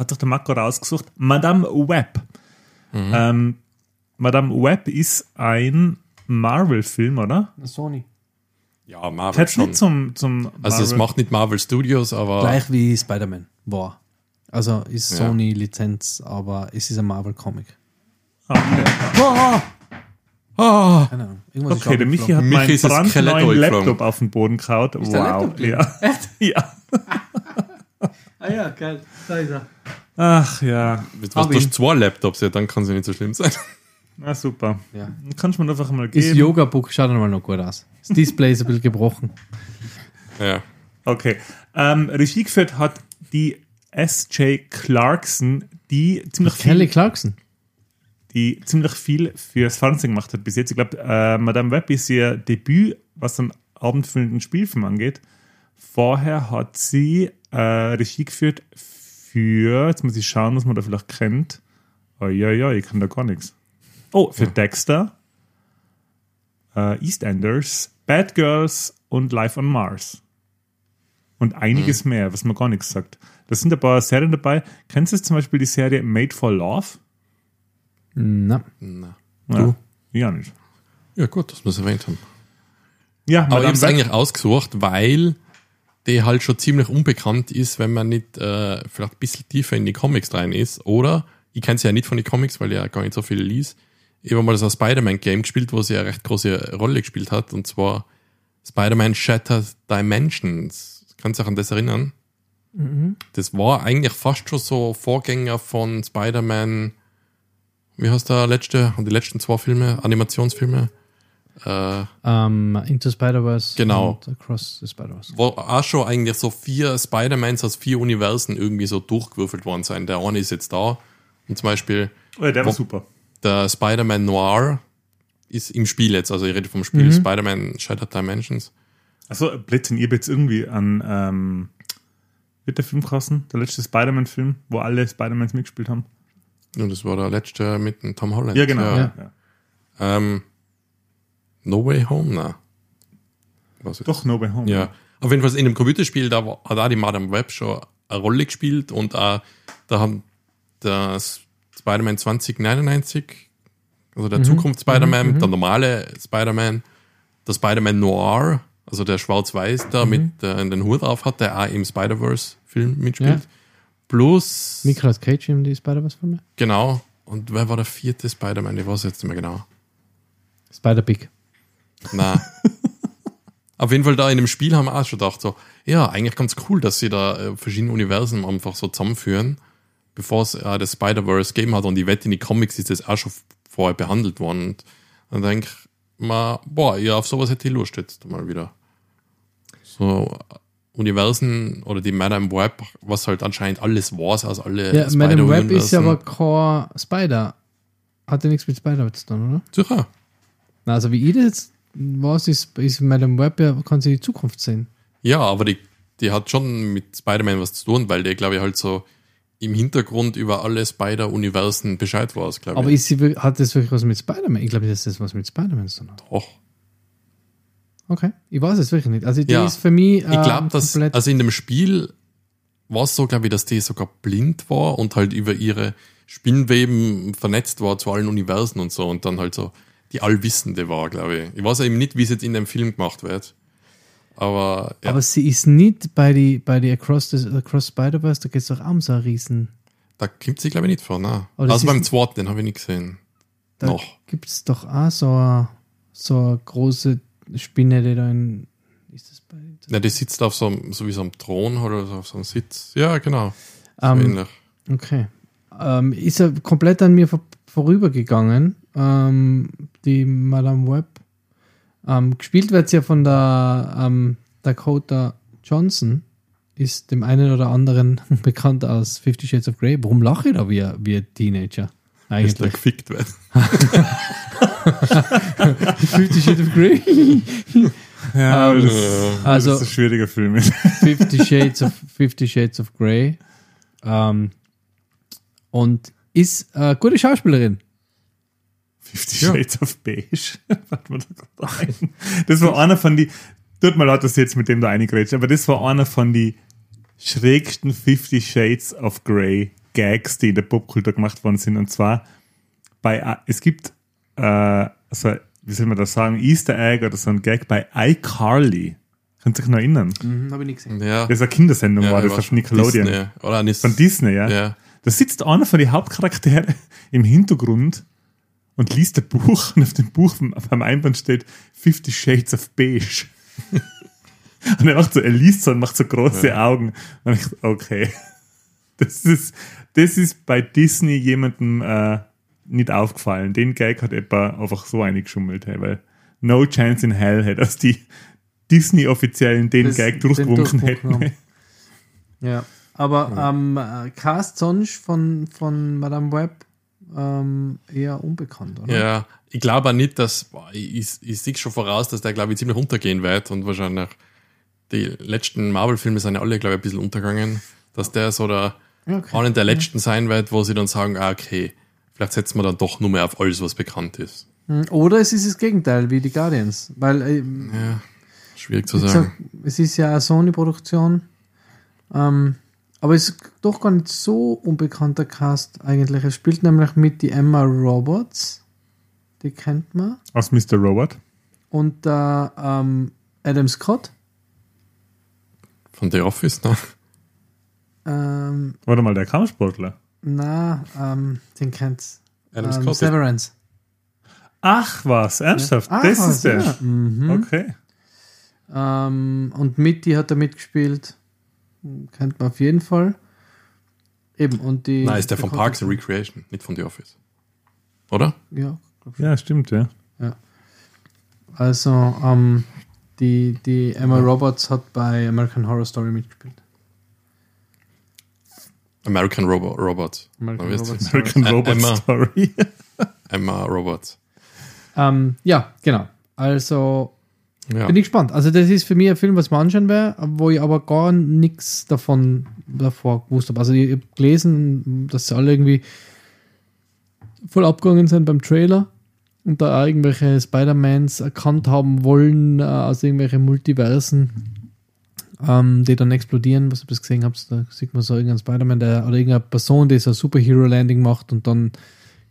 hat doch der Marco rausgesucht, Madame Web. Mhm. Ähm, Madame Web ist ein Marvel-Film, oder? Sony. Ja, Marvel Hätte schon. nicht zum, zum Also es Marvel- macht nicht Marvel Studios, aber Gleich wie Spider-Man war. Also ist Ja. Sony-Lizenz, aber es ist ein Marvel-Comic. Okay. Ah, Keine Ahnung. Irgendwas Okay, der Michi hat Michi meinen brandneuen. Laptop auf den Boden gehaut. der Wow. Ja. ja. Ah ja, geil. Da ist er. Ach ja. was, Hab du ihn. hast zwei Laptops, ja, dann kann es ja nicht so schlimm sein. Na super. Ja. Dann kannst du mir einfach mal Das geben. Yoga-Book schaut einmal noch gut aus. Das Display ist ein bisschen gebrochen. Ja. Okay. Ähm, Regie geführt hat die S.J. Clarkson, die ziemlich Kelly viel, Clarkson. die ziemlich viel fürs Fernsehen gemacht hat bis jetzt. Ich glaube, äh, Madame Web ist ihr Debüt, was einen abendfüllenden Spielfilm angeht. Vorher hat sie äh, Regie geführt für, jetzt muss ich schauen, was man da vielleicht kennt. Oh ja, ja, ich kann da gar nichts. Oh, für Dexter, äh, EastEnders, Bad Girls und Life on Mars. Und einiges mehr, was man gar nichts sagt. Da sind ein paar Serien dabei. Kennst du zum Beispiel die Serie Made for Love? Na, Na. Ja, Du? Ja, nicht. ja, gut, dass wir es erwähnt haben. Ja, Aber ich habe es eigentlich ausgesucht, weil die halt schon ziemlich unbekannt ist, wenn man nicht äh, vielleicht ein bisschen tiefer in die Comics rein ist. Oder, ich kenne sie ja nicht von den Comics, weil ich ja gar nicht so viel lies. Ich habe mal ein Spider-Man-Game gespielt, wo sie eine recht große Rolle gespielt hat, und zwar Spider-Man Shattered Dimensions. Kannst du dich an das erinnern? Das war eigentlich fast schon so Vorgänger von Spider-Man, wie heißt der letzte, und die letzten zwei Filme, Animationsfilme? Äh, ähm, Into Spider-Verse Genau. und Across the Spider-Verse. wo auch schon eigentlich so vier Spider-Mans aus vier Universen irgendwie so durchgewürfelt worden sein. Der eine ist jetzt da. Und zum Beispiel oh, ja, der war super. der Spider-Man Noir ist im Spiel jetzt. Also ich rede vom Spiel Spider-Man Shattered Dimensions. Achso, Blödsinn, ihr jetzt irgendwie an, ähm, wird der Film kosten? Der letzte Spider-Man-Film, wo alle Spider-Mans mitgespielt haben? Und das war der letzte mit Tom Holland. Ja, genau. Ja. Ja. Ja. Ähm, no Way Home, na. Was ist Doch, No Way Home. Ja. Auf jeden Fall in dem Computerspiel, da hat auch die Madame Web schon eine Rolle gespielt und auch, da haben das Spider-Man 2099, also der Zukunfts-Spider-Man, der normale Spider-Man, der Spider-Man Noir, also der schwarz-weiß da mit äh, den Hut auf hat, der auch im Spider-Verse-Film mitspielt. Ja. Plus, Nicolas Cage in die Spider-Verse-Filme? genau, und wer war der vierte Spider-Man? Ich weiß jetzt nicht mehr genau. Spider-Pig. Na. Auf jeden Fall da in dem Spiel haben wir auch schon gedacht, so, ja, eigentlich ganz cool, dass sie da äh, verschiedene Universen einfach so zusammenführen, bevor es äh, das Spider-Verse gegeben hat. Und ich wette, in die Comics ist das auch schon vorher behandelt worden. Und dann denke ich mal, boah, ja, auf sowas hätte ich Lust jetzt mal wieder. So Universen oder die Madame Web, was halt anscheinend alles war, aus alle Ja, Madame Web ist ja aber kein Spider. Hat ja nichts mit Spider zu tun, oder? Sicher. Na, also wie ich das weiß, ist, ist Madame Web kann sie die Zukunft sehen. Ja, aber die, die hat schon mit Spider-Man was zu tun, weil der, glaube ich, halt so im Hintergrund über alle Spider-Universen Bescheid weiß, glaube Aber ich. ist sie, hat das wirklich was mit Spider-Man? Ich glaube dass das was mit Spider-Man zu tun. Doch. Okay, ich weiß es wirklich nicht. Also die Ja. ist für mich äh, Ich glaube, dass, komplett... also in dem Spiel war es so, glaube ich, dass die sogar blind war und halt über ihre Spinnweben vernetzt war zu allen Universen und so und dann halt so die Allwissende war, glaube ich. Ich weiß eben nicht, wie es jetzt in dem Film gemacht wird. Aber, ja, Aber sie ist nicht bei die, bei die Across, the, Across Spider-Verse, da geht es doch auch um so einen Riesen. da kommt sie, glaube ich, nicht vor. Ne? Also beim zweiten, den habe ich nicht gesehen. Da Noch. gibt es doch auch so eine, so eine große Spinne, die da in. Ist das bei. Ja, die sitzt auf so einem, so wie so einem Thron oder so auf so einem Sitz. Ja, genau. So Ähm, ähnlich. Okay. Ähm, ist er komplett an mir vor, vorübergegangen, ähm, die Madame Web. Ähm, gespielt wird sie ja von der ähm, Dakota Johnson, ist dem einen oder anderen bekannt aus Fifty Shades of Grey. Warum lache ich da wie, ein- wie ein Teenager? Eigentlich. gefickt wird. Fifty Shades of Grey. Ja, Ähm, das, also- das ist ein schwieriger Film. Fifty Shades of Fifty Shades of Grey. Ähm, und ist äh, gute Schauspielerin. Fifty Ja. Shades of Beige. Das war einer von die, tut mir leid, dass du jetzt mit dem da eingerätscht, aber das war einer von die schrägsten Fifty Shades of Grey Gags, die in der Popkultur gemacht worden sind. Und zwar bei, äh, es gibt, äh, so, wie soll man das sagen, Easter Egg oder so ein Gag bei iCarly. Könnt ihr euch noch erinnern? Mhm, habe ich nicht gesehen. Ja. Das ist eine Kindersendung, war ja, das auf Nickelodeon. Disney. Oder nicht? Von Disney, ja. Ja. Da sitzt einer von den Hauptcharakteren im Hintergrund und liest ein Buch und auf dem Buch beim Einband steht Fifty Shades of Beige. und er macht so, er liest so und macht so große Augen. Und ich, okay. Das ist, das ist bei Disney jemandem äh, nicht aufgefallen. Den Gag hat etwa einfach so eingeschummelt, hey, weil no chance in hell hätte, dass die Disney-Offiziellen den Das- Gag den durchgewunken hätten. Ja. Aber ähm, äh, Cast sonst von, von Madame Web ähm, eher unbekannt, oder? Ja, ich glaube auch nicht, dass, boah, ich, ich, ich sehe schon voraus, dass der, glaube ich, ziemlich untergehen wird und wahrscheinlich die letzten Marvel-Filme sind ja alle, glaube ich, ein bisschen untergegangen, dass der so der, Ja, okay. einer der letzten sein wird, wo sie dann sagen, ah, okay, vielleicht setzen wir dann doch nur mehr auf alles, was bekannt ist. Hm, Oder es ist das Gegenteil, wie die Guardians. Weil äh, Ja, schwierig zu sagen. gesagt, es ist ja eine Sony-Produktion. Ähm, aber es ist doch gar nicht so unbekannter Cast eigentlich. Es spielt nämlich mit die Emma Roberts. Die kennt man. Aus Mr. Robot. Und der ähm, Adam Scott. Von The Office, ne? Ähm, Warte mal, der Kampfsportler. na, ähm, den kennt's. Adam ähm, Scott. Severance. Ach was, ernsthaft? Ah, das was, ist der. ja. Mhm. Okay. Ähm, und Mitty hat da mitgespielt. Kennt man auf jeden Fall. Eben, und die. Nein, ist der von Parks and Recreation, nicht von The Office. Oder? Ja. Ja, stimmt, ja. Also, ähm, die, die Emma Roberts hat bei American Horror Story mitgespielt. American Robo Robot. American Robot? Story. American Robot Emma. Story. Emma Robots. Ähm, ja, genau. Also, Ja. bin ich gespannt. Also, das ist für mich ein Film, was man anschauen wäre, wo ich aber gar nichts davon davor gewusst habe. Also, ich habe gelesen, dass sie alle irgendwie voll abgegangen sind beim Trailer und da irgendwelche Spider-Mans erkannt haben wollen äh, aus irgendwelchen Multiversen, ähm, die dann explodieren. Was ihr das gesehen habt, da sieht man so irgendeinen Spider-Man der, oder irgendeine Person, die so ein Superhero-Landing macht und dann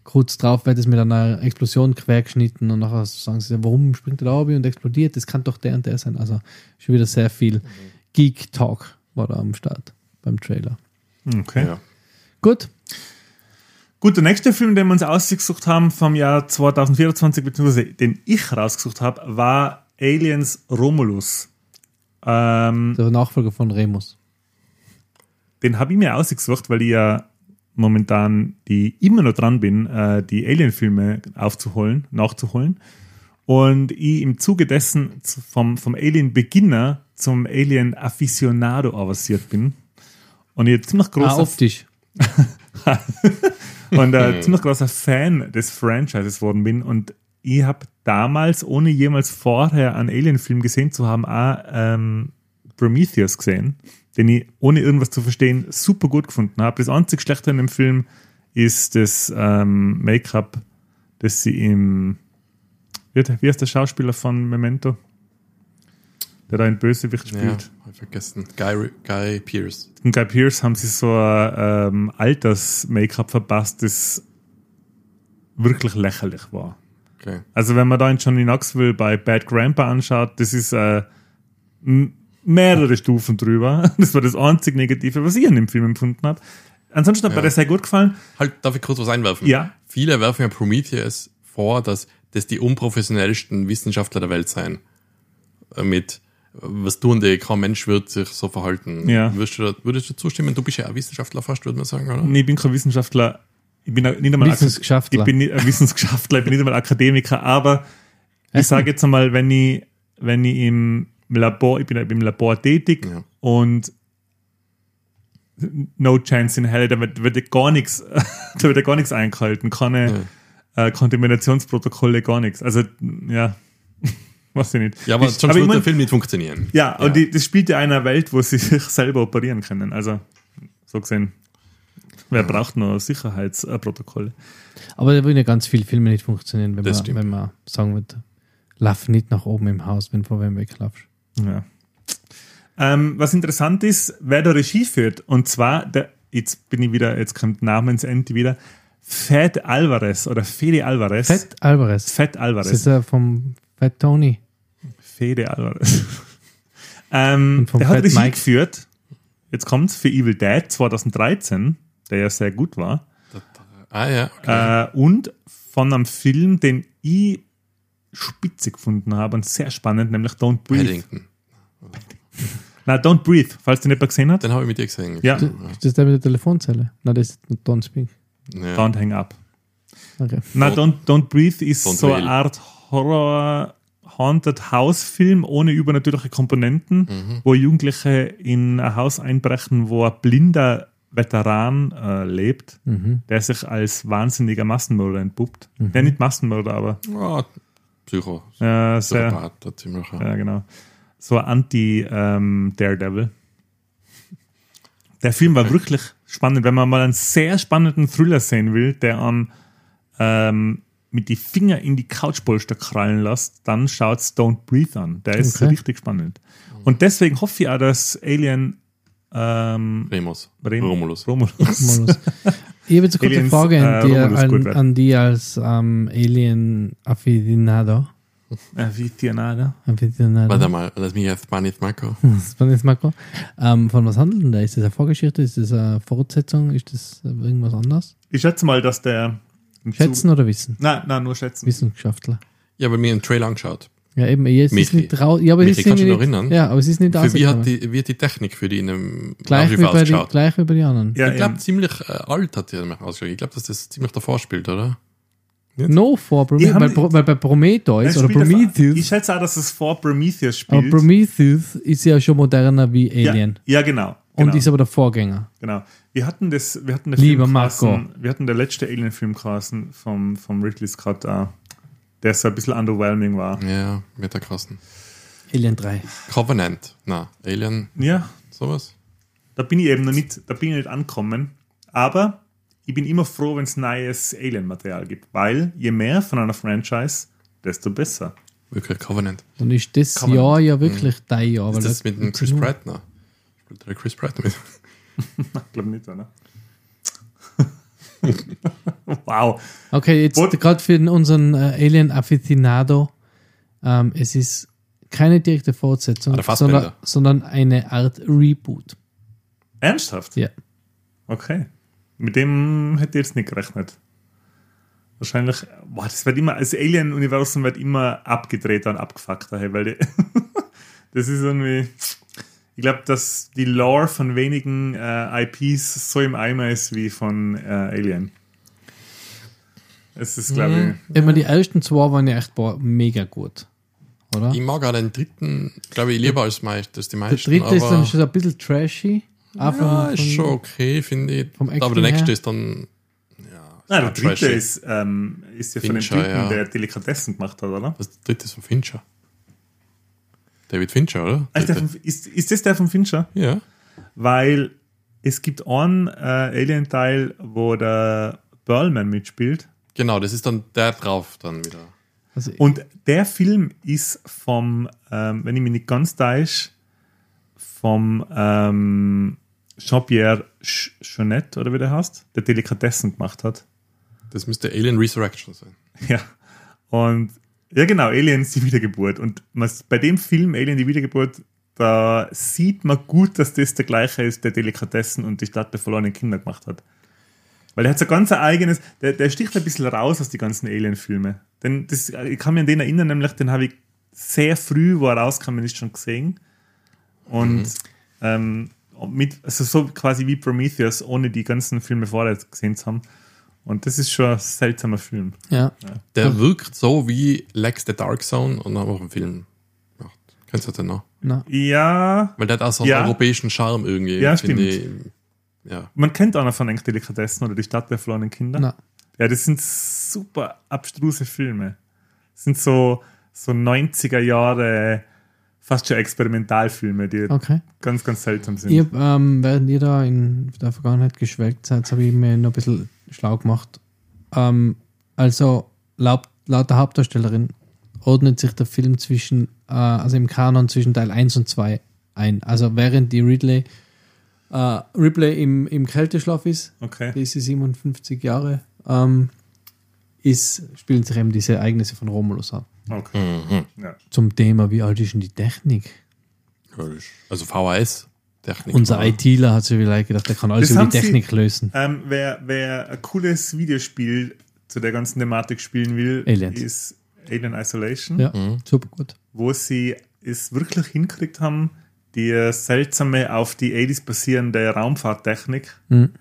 kurz drauf wird es mit einer Explosion quergeschnitten und nachher sagen sie, warum springt er da oben und explodiert? Das kann doch der und der sein. Also schon wieder sehr viel Geek-Talk war da am Start beim Trailer. Okay. Ja. Gut, Gut, der nächste Film, den wir uns ausgesucht haben vom Jahr 2024, beziehungsweise den ich rausgesucht habe, war Aliens Romulus. Ähm, der Nachfolger von Remus. den habe ich mir ausgesucht, weil ich ja momentan die immer noch dran bin, äh, die Alien-Filme aufzuholen, nachzuholen. Und ich im Zuge dessen vom, vom Alien-Beginner zum Alien-Aficionado avanciert bin. Und ich ziemlich Ah, großer optisch. und äh, ziemlich großer Fan des Franchises worden bin. Und ich habe damals, ohne jemals vorher einen Alien-Film gesehen zu haben, auch ähm, Prometheus gesehen, den ich, ohne irgendwas zu verstehen, super gut gefunden habe. Das einzig Schlechte in dem Film ist das ähm, Make-up, das sie im. Wie, heißt der Schauspieler von Memento? Der da einen Bösewicht Ja, spielt. hab ich vergessen. Guy, Guy Pierce. Und Guy Pierce haben sie so ein ähm, Alters-Make-up verpasst, das wirklich lächerlich war. Okay. Also wenn man da in Johnny Knoxville bei Bad Grandpa anschaut, das ist äh, m- mehrere Stufen drüber. Das war das einzig Negative, was ich an dem Film empfunden habe. Ansonsten hat mir Ja. das sehr gut gefallen. Halt, darf ich kurz was einwerfen? Ja. Viele werfen ja Prometheus vor, dass das die unprofessionellsten Wissenschaftler der Welt seien. Äh, Mit äh, was tun die, kein Mensch wird sich so verhalten. Ja. Würdest du, da- würdest du zustimmen? Du bist ja ein Wissenschaftler fast, würde man sagen, oder? Nee, ich bin kein Wissenschaftler. Ich bin auch nicht einmal Wissenschaftler. Ich bin nicht ein Wissenschaftler, ich bin nicht einmal Akademiker, aber ich sage jetzt einmal, wenn ich, wenn ich im Labor, ich bin im Labor tätig Ja. und no chance in hell, da wird, wird ja gar nichts, da wird ja gar nichts eingehalten, keine äh, Kontaminationsprotokolle, gar nichts. Also, ja, weiß ich nicht. Ja, aber Ich- sonst ich mein- der Film nicht funktionieren. ja, und Die, das spielt ja in einer Welt, wo sie sich selber operieren können. Also, so gesehen. Wer braucht noch Sicherheitsprotokolle? Aber da würden ja ganz viele Filme nicht funktionieren, wenn, Das man, stimmt. wenn man sagen würde, lauf nicht nach oben im Haus, wenn du vor wem weglaufst. Ja. Ähm, was interessant ist, wer da Regie führt, und zwar, der, jetzt bin ich wieder, jetzt kommt Namensende wieder, Fed Alvarez oder Fede Alvarez. Fett Alvarez. Fed Das Alvarez. ist ja vom Fat Tony. Fede Alvarez. ähm, Und vom der hat Fat Regie Mike. geführt, jetzt kommt's, für Evil Dead 2013, der ja sehr gut war. Ah ja, okay. Äh, und von einem Film, den ich spitze gefunden habe und sehr spannend, nämlich Don't Breathe. Paddington. Na, Don't Breathe, falls den jemand gesehen hat. Den habe ich mit dir gesehen. Ja. Ist das der mit der Telefonzelle? Nein, das ist Don't Speak. Ja. Don't Hang Up. Okay. Na, Don't, Don't Breathe ist Don't so eine. Art Horror Haunted House Film ohne übernatürliche Komponenten, Mhm. wo Jugendliche in ein Haus einbrechen, wo ein blinder Veteran äh, lebt, Mhm. der sich als wahnsinniger Massenmörder entpuppt. Der nicht Massenmörder, aber Ah, Psycho. äh, sehr, Psychopath, der ziemlicher. ja, genau. So Anti-Daredevil. der Film war wirklich spannend. Wenn man mal einen sehr spannenden Thriller sehen will, der am ähm, mit die Finger in die Couchpolster krallen lässt, dann schaut's Don't Breathe an. Der ist Okay. richtig spannend. Und deswegen hoffe ich auch, dass Alien ähm, Remus. Rem- Romulus. Romulus. Ich habe jetzt eine kurze Aliens, Frage äh, an, dir, Romulus gut an, an die als ähm, Alien-Affinado. Tianada. Aficionado. Warte mal, lass mich jetzt. Das war jetzt Marco. Ähm, von was handelt denn da? Ist das eine Vorgeschichte? Ist das eine Fortsetzung? Ist das irgendwas anderes? Ich schätze mal, dass der Schätzen oder wissen? Zug- Nein, nein, nur schätzen. Wissenschaftler. Ich habe mir einen Trailer angeschaut. Ja, eben, jetzt ist Michi. nicht raus. Ja, aber Michi, es ist kannst nicht, erinnern? Ja, aber es ist nicht Für wie hat die, wie hat die Technik für die in einem Gleich wie, bei die, gleich wie bei den anderen. Ja, Ich glaube, ziemlich äh, alt hat die ausgeschaut. Ich glaube, dass das ziemlich davor spielt, oder? No vor Prometheus. haben- Weil, weil bei Prometheus oder spielt einfach- Ich Prometheus. schätze auch, dass es vor Prometheus Aber spielt. Prometheus ist ja schon moderner wie Alien. Ja, ja genau. Und genau. ist aber der Vorgänger. Genau. Wir hatten das, wir hatten den Lieber Film Marco. wir hatten der letzte Alien-Film geheißen vom, vom Ridley Scott, äh, der so ein bisschen underwhelming war. Ja, mit der krassen. Alien 3. Covenant. Na, Alien, Ja, sowas. da bin ich eben noch nicht, da bin ich nicht angekommen. Aber ich bin immer froh, wenn es neues Alien-Material gibt, weil je mehr von einer Franchise, desto besser. Wirklich Covenant. Dann ist das man- Jahr ja wirklich dein Jahr. Ist das mit dem Chris Pratt noch? Spielt der Chris Pratt mit? Ich glaube nicht, oder? wow. Okay, jetzt gerade für unseren äh, Alien Aficionado. Ähm, es ist keine direkte Fortsetzung, Ah, sondern, sondern eine Art Reboot. Ernsthaft? Ja. Okay. Mit dem hätte ich jetzt nicht gerechnet. Wahrscheinlich, boah, das wird immer, das Alien-Universum wird immer abgedrehter und abgefuckter, hey, weil die, das ist irgendwie, ich glaube, dass die Lore von wenigen äh, IPs so im Eimer ist wie von äh, Alien. Es ist, glaube ich, Immer die ersten zwei waren ja echt boah, mega gut. Oder? Ich mag auch den dritten, glaube ich, lieber als, meist, als die Der meisten. dritte ist dann schon ein bisschen trashy. Auch von- ja, ist von- schon okay, finde ich. vom aber der nächste her. ist dann. Ja, Nein, der dritte trashy. ist, ähm, ist ja von dem Fincher, Typen, ja. der Delikatessen gemacht hat, oder? Das dritte ist von Fincher. David Fincher, oder? Ah, Ist, der von, ist, ist das der von Fincher? ja. Weil es gibt einen äh, Alien-Teil, wo der Burlman mitspielt. Genau, das ist dann der drauf dann wieder. Also, Und der Film ist vom, ähm, wenn ich mich nicht ganz täusche, vom ähm, Jean-Pierre Ch- Chonet, oder wie der heißt, der Delikatessen gemacht hat. Das müsste Alien Resurrection sein. Ja. Und ja, genau, Aliens die Wiedergeburt. Und man, bei dem Film Alien die Wiedergeburt, da sieht man gut, dass das der gleiche ist, der Delikatessen und die Stadt der verlorenen Kinder gemacht hat. Weil er hat so ganz ein eigenes, der, der sticht ein bisschen raus aus die ganzen Alien-Filme. Denn das, ich kann mich an den erinnern, nämlich den habe ich sehr früh, wo er rauskam, nicht schon gesehen. Und ähm, mit, also so quasi wie Prometheus, ohne die ganzen Filme vorher gesehen zu haben. Und das ist schon ein seltsamer Film. ja. Der wirkt so wie Lex the Dark Zone und haben auch einen Film gemacht. Kennst du den noch? Na, Ja, Weil der hat auch so einen Ja. europäischen Charme irgendwie. Ja, stimmt. Ich. Ja. man kennt auch noch von Enkel Delikatessen oder die Stadt der verlorenen Kinder. na. Ja, das sind super abstruse Filme. Das sind so, so 90er Jahre fast schon Experimentalfilme, die Okay. ganz, ganz seltsam sind. Ich hab, ähm, während ihr da in der Vergangenheit geschwelgt seid, habe ich mir noch ein bisschen schlau gemacht. Ähm, also laut, laut der Hauptdarstellerin ordnet sich der Film zwischen, äh, also im Kanon zwischen Teil 1 und 2 ein. Also während die Ridley, äh, Ripley im, im Kälteschlaf ist, Okay. die ist sie 57 Jahre, ähm, ist, spielen sich eben diese Ereignisse von Romulus an. Okay. Mhm. Ja. Zum Thema, wie alt ist denn die Technik? Also VHS-Technik. Unser oder? ITler hat sich vielleicht gedacht, der kann alles Das über haben die sie- Technik lösen. Ähm, wer, wer ein cooles Videospiel zu der ganzen Thematik spielen will, Aliens. ist Alien Isolation, Ja, super gut. wo sie es wirklich hinkriegt haben, die seltsame auf die 80s basierende Raumfahrttechnik Mhm.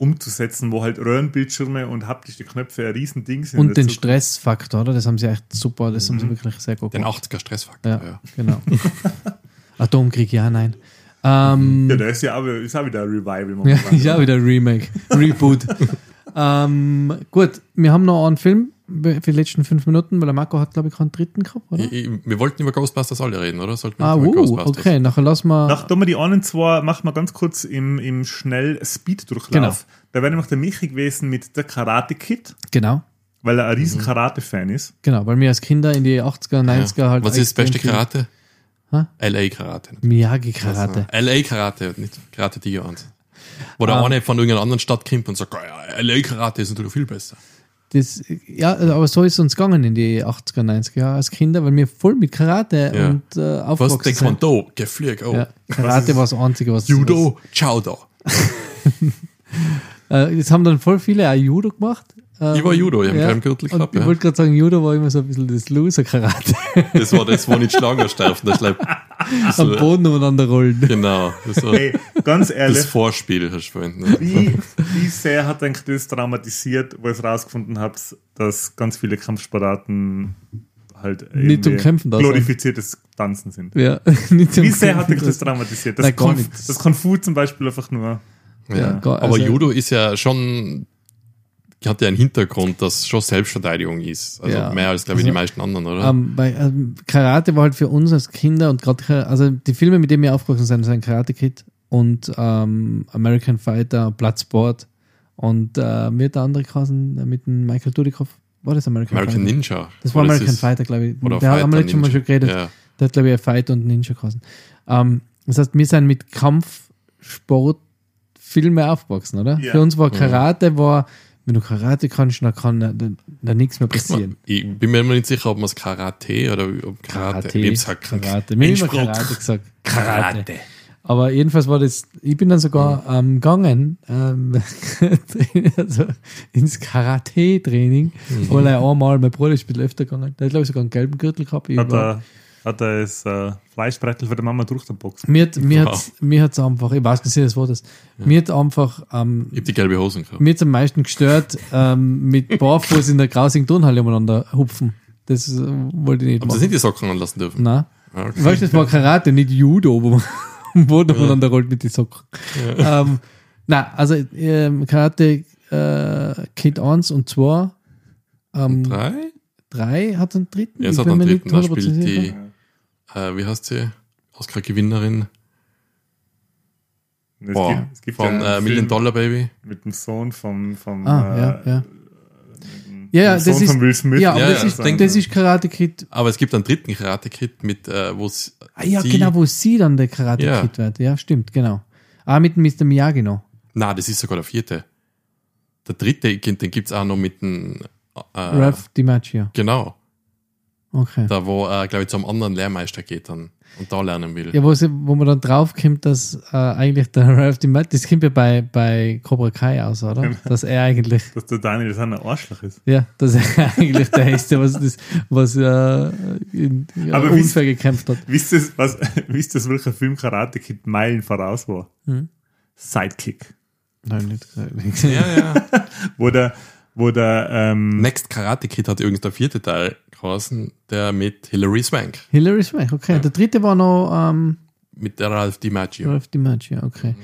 Umzusetzen, wo halt Röhrenbildschirme und haptische Knöpfe ein Riesending sind. Und den Dazu- Stressfaktor, oder? Das haben sie echt super, das haben sie wirklich sehr gut Den gemacht. 80er Stressfaktor. Ja, Ja. genau. Atomkrieg, ja, nein. Ähm, Ja, der ist ja auch, wieder- ist auch wieder ein Revival. ja, momentan. ist auch wieder ein Remake, Reboot. ähm, gut, wir haben noch einen Film für die letzten fünf Minuten, weil der Marco hat, glaube ich, keinen dritten gehabt, oder? Ich, ich, wir wollten über Ghostbusters alle reden, oder? Sollten wir Ah, nicht über uh, Ghostbusters? okay, nachher lassen wir. Nach tun wir die einen zwei, machen wir ganz kurz im, im Schnell-Speed-Durchlauf. Genau. Da wäre nämlich der Michi gewesen mit der Karate-Kid, genau, weil er ein Mhm. riesen Karate-Fan ist. genau, weil wir als Kinder in die 80er, 90er Ja. halt. Was ist das beste Karate? Hä? LA Karate. Miyagi-Karate. Also, LA Karate, nicht Karate Tiger 1. Wo der Ah. eine von irgendeiner anderen Stadt kommt und sagt, ja, LA Karate ist natürlich viel besser. Das, ja, aber so ist es uns gegangen in die 80er, 90er Jahre als Kinder, weil wir voll mit Karate Ja. und äh, Was? aufgewachsen sind. Taekwondo, Geflüg, oh. Ja, Karate war das Einzige, was Judo, ciao da. Äh, das haben dann voll viele auch Judo gemacht. Ähm, Ich war Judo, ich hab keinen Gürtel gehabt, Ich ja. wollte gerade sagen, Judo war immer so ein bisschen das Loser-Karate. Das war das, wo nicht Schlangen sterben. Das schleppt. Das Am Boden umeinander rollen. Genau. Das, war Hey, ganz das ehrlich, Vorspiel hast du vorhin. Ne? wie, wie sehr hat euch das traumatisiert, wo ihr es rausgefunden habt, dass ganz viele Kampfsportarten halt Nicht zum Kämpfen da glorifiziertes Tanzen sind. Ja, nicht zum Wie sehr hat euch das traumatisiert? Das, gar Konf nicht. das Kung Fu zum Beispiel einfach nur. Ja, gar- Aber also- Judo ist ja schon, hat ja einen Hintergrund, dass schon Selbstverteidigung ist. Also Ja. mehr als, glaube ich, Also, die meisten anderen, oder? Ähm, bei, ähm, Karate war halt für uns als Kinder und gerade, also die Filme, mit denen wir aufgewachsen sind, sind Karate Kid und ähm, American Fighter, Bloodsport und äh, mir hat der andere geheißen, äh, mit dem Michael Dudikoff. War das American, American Fighter? Ninja. Das war Oder American ist- Fighter, glaube ich. Oder Der haben wir Fighter letztes Mal Ninja. schon geredet. Ja. Der hat, glaube ich, ein Fighter und Ninja geheißen. Ähm, das heißt, wir sind mit Kampfsport viel mehr aufgewachsen, oder? Ja. Für uns war Karate, war, wenn du Karate kannst, dann kann da, da nichts mehr passieren. Ich bin mir immer nicht sicher, ob man es Karate oder ob Karate. Ich hab's halt Karate. Mir immer. Karate gesagt. Karate. Aber jedenfalls war das, ich bin dann sogar ähm, gegangen, ähm, also ins Karate-Training, Mhm. weil er einmal, mein Bruder ist ein bisschen öfter gegangen, der hat glaube ich sogar einen gelben Gürtel gehabt. Ich Hat war- er, hat er das äh, Fleischbrettel für die Mama durch den Boxen? Mir hat mir Wow. mir hat's einfach, ich weiß nicht, das war das. Mir hat einfach, ähm, Ich hab die gelbe Hosen gehabt. mir hat's am meisten gestört, ähm, mit Barfuß in der grausigen Turnhalle umeinander hupfen. Das äh, wollte ich nicht Aber sie nicht die Socken anlassen dürfen. Nein. Ah, okay. Weißt du, das war Karate, nicht Judo, wo man am Boden umeinander rollt mit den Socken. Ähm, nein, also ähm, Karate äh, Kid 1 und 2, ähm, Drei? 3 hat einen dritten. Ja, es hat einen dritten. Da spielt 100% die. Äh, wie heißt sie? Oscar-Gewinnerin Es Boah, gibt, es gibt von ja äh, Film Million Dollar Baby. mit dem Sohn vom, vom, Ah, äh, ja, ja. Ja, ja, Sohn das ist, von Will Smith. ja, aber Ja, das, ja, ist, das das ist Karate Kid. Aber es gibt einen dritten Karate-Kid mit, äh, wo es Ah, ja, sie, genau, wo sie dann der Karate Ja. Kid wird. Ja, stimmt, genau. Ah, mit dem Mr. Miyagi noch. Na, das ist sogar der vierte. Der dritte, den gibt's auch noch mit dem, äh, Ralph DiMaggio. genau, Okay. da wo er, glaube ich, zum anderen Lehrmeister geht dann und da lernen will. Ja, wo, sie, wo man dann draufkommt, dass äh, eigentlich der Ralph DiMaggio, das kommt ja bei, bei Cobra Kai aus, oder? Genau. Dass er eigentlich, Dass der Daniel das ein Arschloch ist. ja, dass er eigentlich der Heste, was, das, was äh, in, ja, Aber unfair gekämpft hat. Wisst ihr, was, wisst ihr, welcher Film Karate Kid Meilen voraus war? Hm. Sidekick. Nein, nicht gesagt. Ja, ja. Wo der, wo der, ähm, Next Karate Kid hat übrigens der vierte Teil geheißen, der mit Hilary Swank, Hilary Swank, okay. Der dritte war noch ähm, mit der Ralph DiMaggio. Ralph DiMaggio, okay.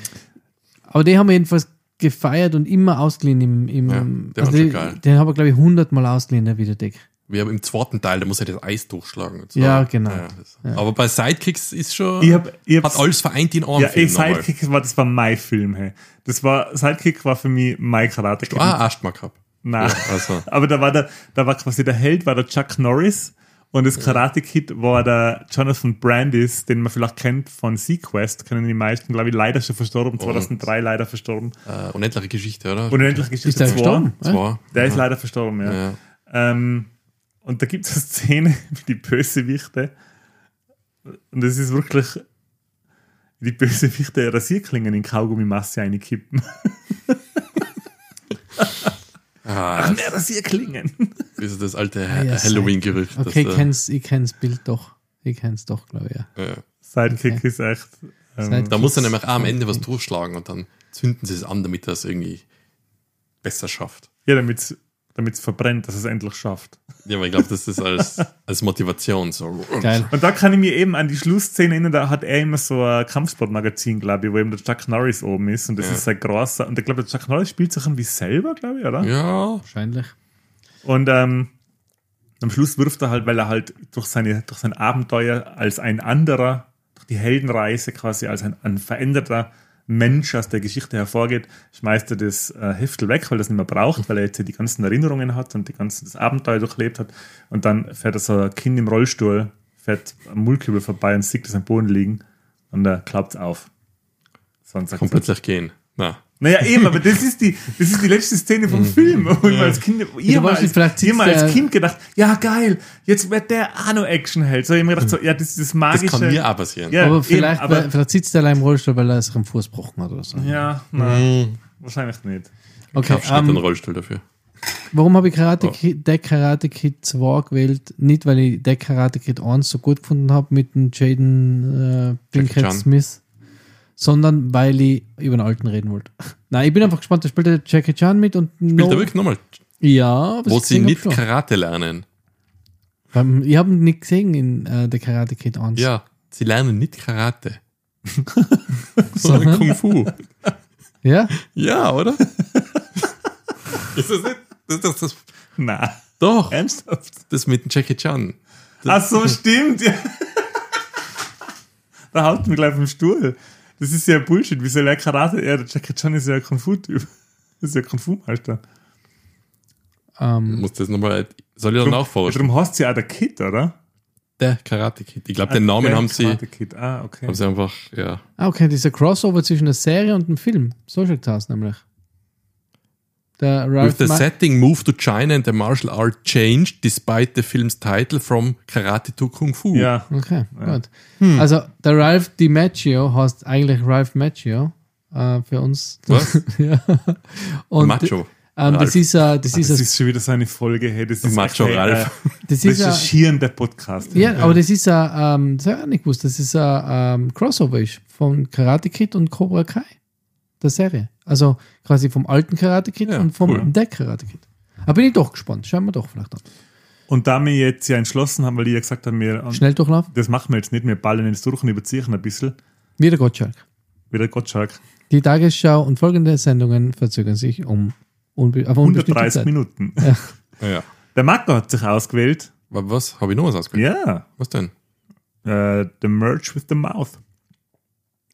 Aber die haben wir jedenfalls gefeiert und immer ausgeliehen im, im Ja, der also war schon die- geil. den haben wir, glaube ich, hundertmal ausgeliehen, der Videothek. Wie im zweiten Teil, da muss er das Eis durchschlagen. Und so. Ja, genau. das- Aber bei Sidekicks ist schon, Ich hab, ich hat alles vereint in einem Ja, Film. nochmal. Sidekick war, das war mein Film, hey. Das war, Sidekick war für mich mein Karate. Ah, Asthma gehabt. Nein. Ja, also. Aber da war der, da war quasi der Held, war der Chuck Norris. Und das Karate Kid war der Jonathan Brandis, den man vielleicht kennt von Sequest, kennen die meisten, glaube ich, leider schon verstorben, 2003 leider verstorben. Äh, unendliche Geschichte, oder? Unendliche Geschichte Ist der 2. gestorben? Ja? Zwei. Der ist leider verstorben, ja. Ja. Ähm, und da gibt es eine Szene wie die Bösewichte. Und das ist wirklich wie die Bösewichte Rasierklingen in Kaugummimasse einkippen. Ah, Mehr Rasierklingen. das ist das alte ja, Halloween-Gerücht. Okay, ich kenn's, ich kenn's Bild doch. Ich kenn's doch, glaube ich, ja. ja. Sidekick Okay. ist echt. Ähm, Sidekick. Da muss er nämlich auch am Ende was durchschlagen und dann zünden sie es an, damit er es irgendwie besser schafft. ja, damit es verbrennt, dass es endlich schafft. Ja, aber ich glaube, das ist als, als Motivation so. Geil. Und da kann ich mir eben an die Schlussszene erinnern, da hat er immer so ein Kampfsportmagazin, glaube ich, wo eben der Chuck Norris oben ist und das Ja. ist sein großer. Und ich glaube, der Chuck Norris spielt sich irgendwie selber, glaube ich, oder? Ja, Wahrscheinlich. Und ähm, am Schluss wirft er halt, weil er halt durch, seine, durch sein Abenteuer als ein anderer, durch die Heldenreise quasi als ein, ein veränderter Mensch aus der Geschichte hervorgeht, schmeißt er das äh, Heftel weg, weil er es nicht mehr braucht, weil er jetzt die ganzen Erinnerungen hat und die ganzen, das Abenteuer durchlebt hat. Und dann fährt er so ein Kind im Rollstuhl, fährt am Mullkübel vorbei und sieht es am Boden liegen und er klappt auf. Sonst kann plötzlich gehen. Na, naja, eben, aber das ist die, das ist die letzte Szene vom Film. Wo ich mal als Kind, ich hab mal als, vielleicht ich hab mal als der- Kind gedacht, ja geil, jetzt wird der auch noch Actionheld. So, ich hab mir gedacht, so, ja, das ist das das magische. kann mir auch passieren. Ja, aber eben, vielleicht, aber, vielleicht sitzt er allein im Rollstuhl, weil er sich am Fuß gebrochen hat oder so. ja, nein, wahrscheinlich nicht. Okay, Kaufst nicht ähm, einen Rollstuhl dafür. warum habe ich Oh. Karate Kid, der Karate Kid 2 gewählt? Nicht, weil ich der Karate Kid 1 so gut gefunden habe mit dem Jaden äh, Pinkett. Smith, sondern weil ich über den alten reden wollte. Nein, ich bin einfach gespannt, da spielt der Jackie Chan mit und Spielt no, er wirklich nochmal, Ja, was wo ich sie nicht. Karate lernen. Beim- Ich habe ihn nicht gesehen in äh, der Karate Kid 1. Ja, sie lernen nicht Karate, Sondern- Kung Fu. Ja? Ja, oder? ist das nicht? Das, das, das, Na, doch, ernsthaft? das mit dem Jackie Chan. Ach so, stimmt. Da haut mir gleich vom Stuhl. Das ist ja Bullshit. Wie soll er Karate? Ja, der Jackie Chan ist ja ein Kung Fu-Typ. Das ist ja Kung Fu-Meister. Ähm, Muss das nochmal, soll ich dann nachforschen? Darum heißt sie auch der Kid, oder? Der Karate Kid. Ich glaube, den Namen Der haben sie, Karate Kid. Ah, okay. haben sie einfach, ja. ah, okay, dieser Crossover zwischen der Serie und dem Film. So schaut das nämlich. Der With the Ma setting moved to China and the martial art changed despite the film's title from Karate to Kung Fu. Ja. Okay, gut. Also, der Ralph DiMaggio heißt eigentlich Ralph Macchio äh, für uns. Was? ja. Und Macho. Ähm, das ist, äh, das Das ist, ist, das schon wieder so eine Folge, hey, das ist Macho hey, Ralf. das ist, recherchierender Podcast. ja, aber das ist, äh, ähm, das habe ich auch nicht gewusst, das ist ein ähm, Crossover ist von Karate Kid und Cobra Kai, der Serie. Also quasi vom alten Karate Kid Ja, und vom cool. der Karate Kid. Aber bin ich doch gespannt. Schauen wir doch vielleicht an. Und da wir jetzt ja entschlossen haben, weil die ja gesagt haben, wir, Schnelldurchlauf. das machen wir jetzt nicht, wir ballen jetzt durch und überziehen ein bisschen. Wieder Gottschalk. Wieder Gottschalk. Die Tagesschau und folgende Sendungen verzögern sich um unbe auf unbestimmte 130 Zeit. Minuten. Ja. ja. Der Marco hat sich ausgewählt. Wa- Was? Habe ich noch was ausgewählt? Ja. Was denn? Äh, the Merge with the Mouth.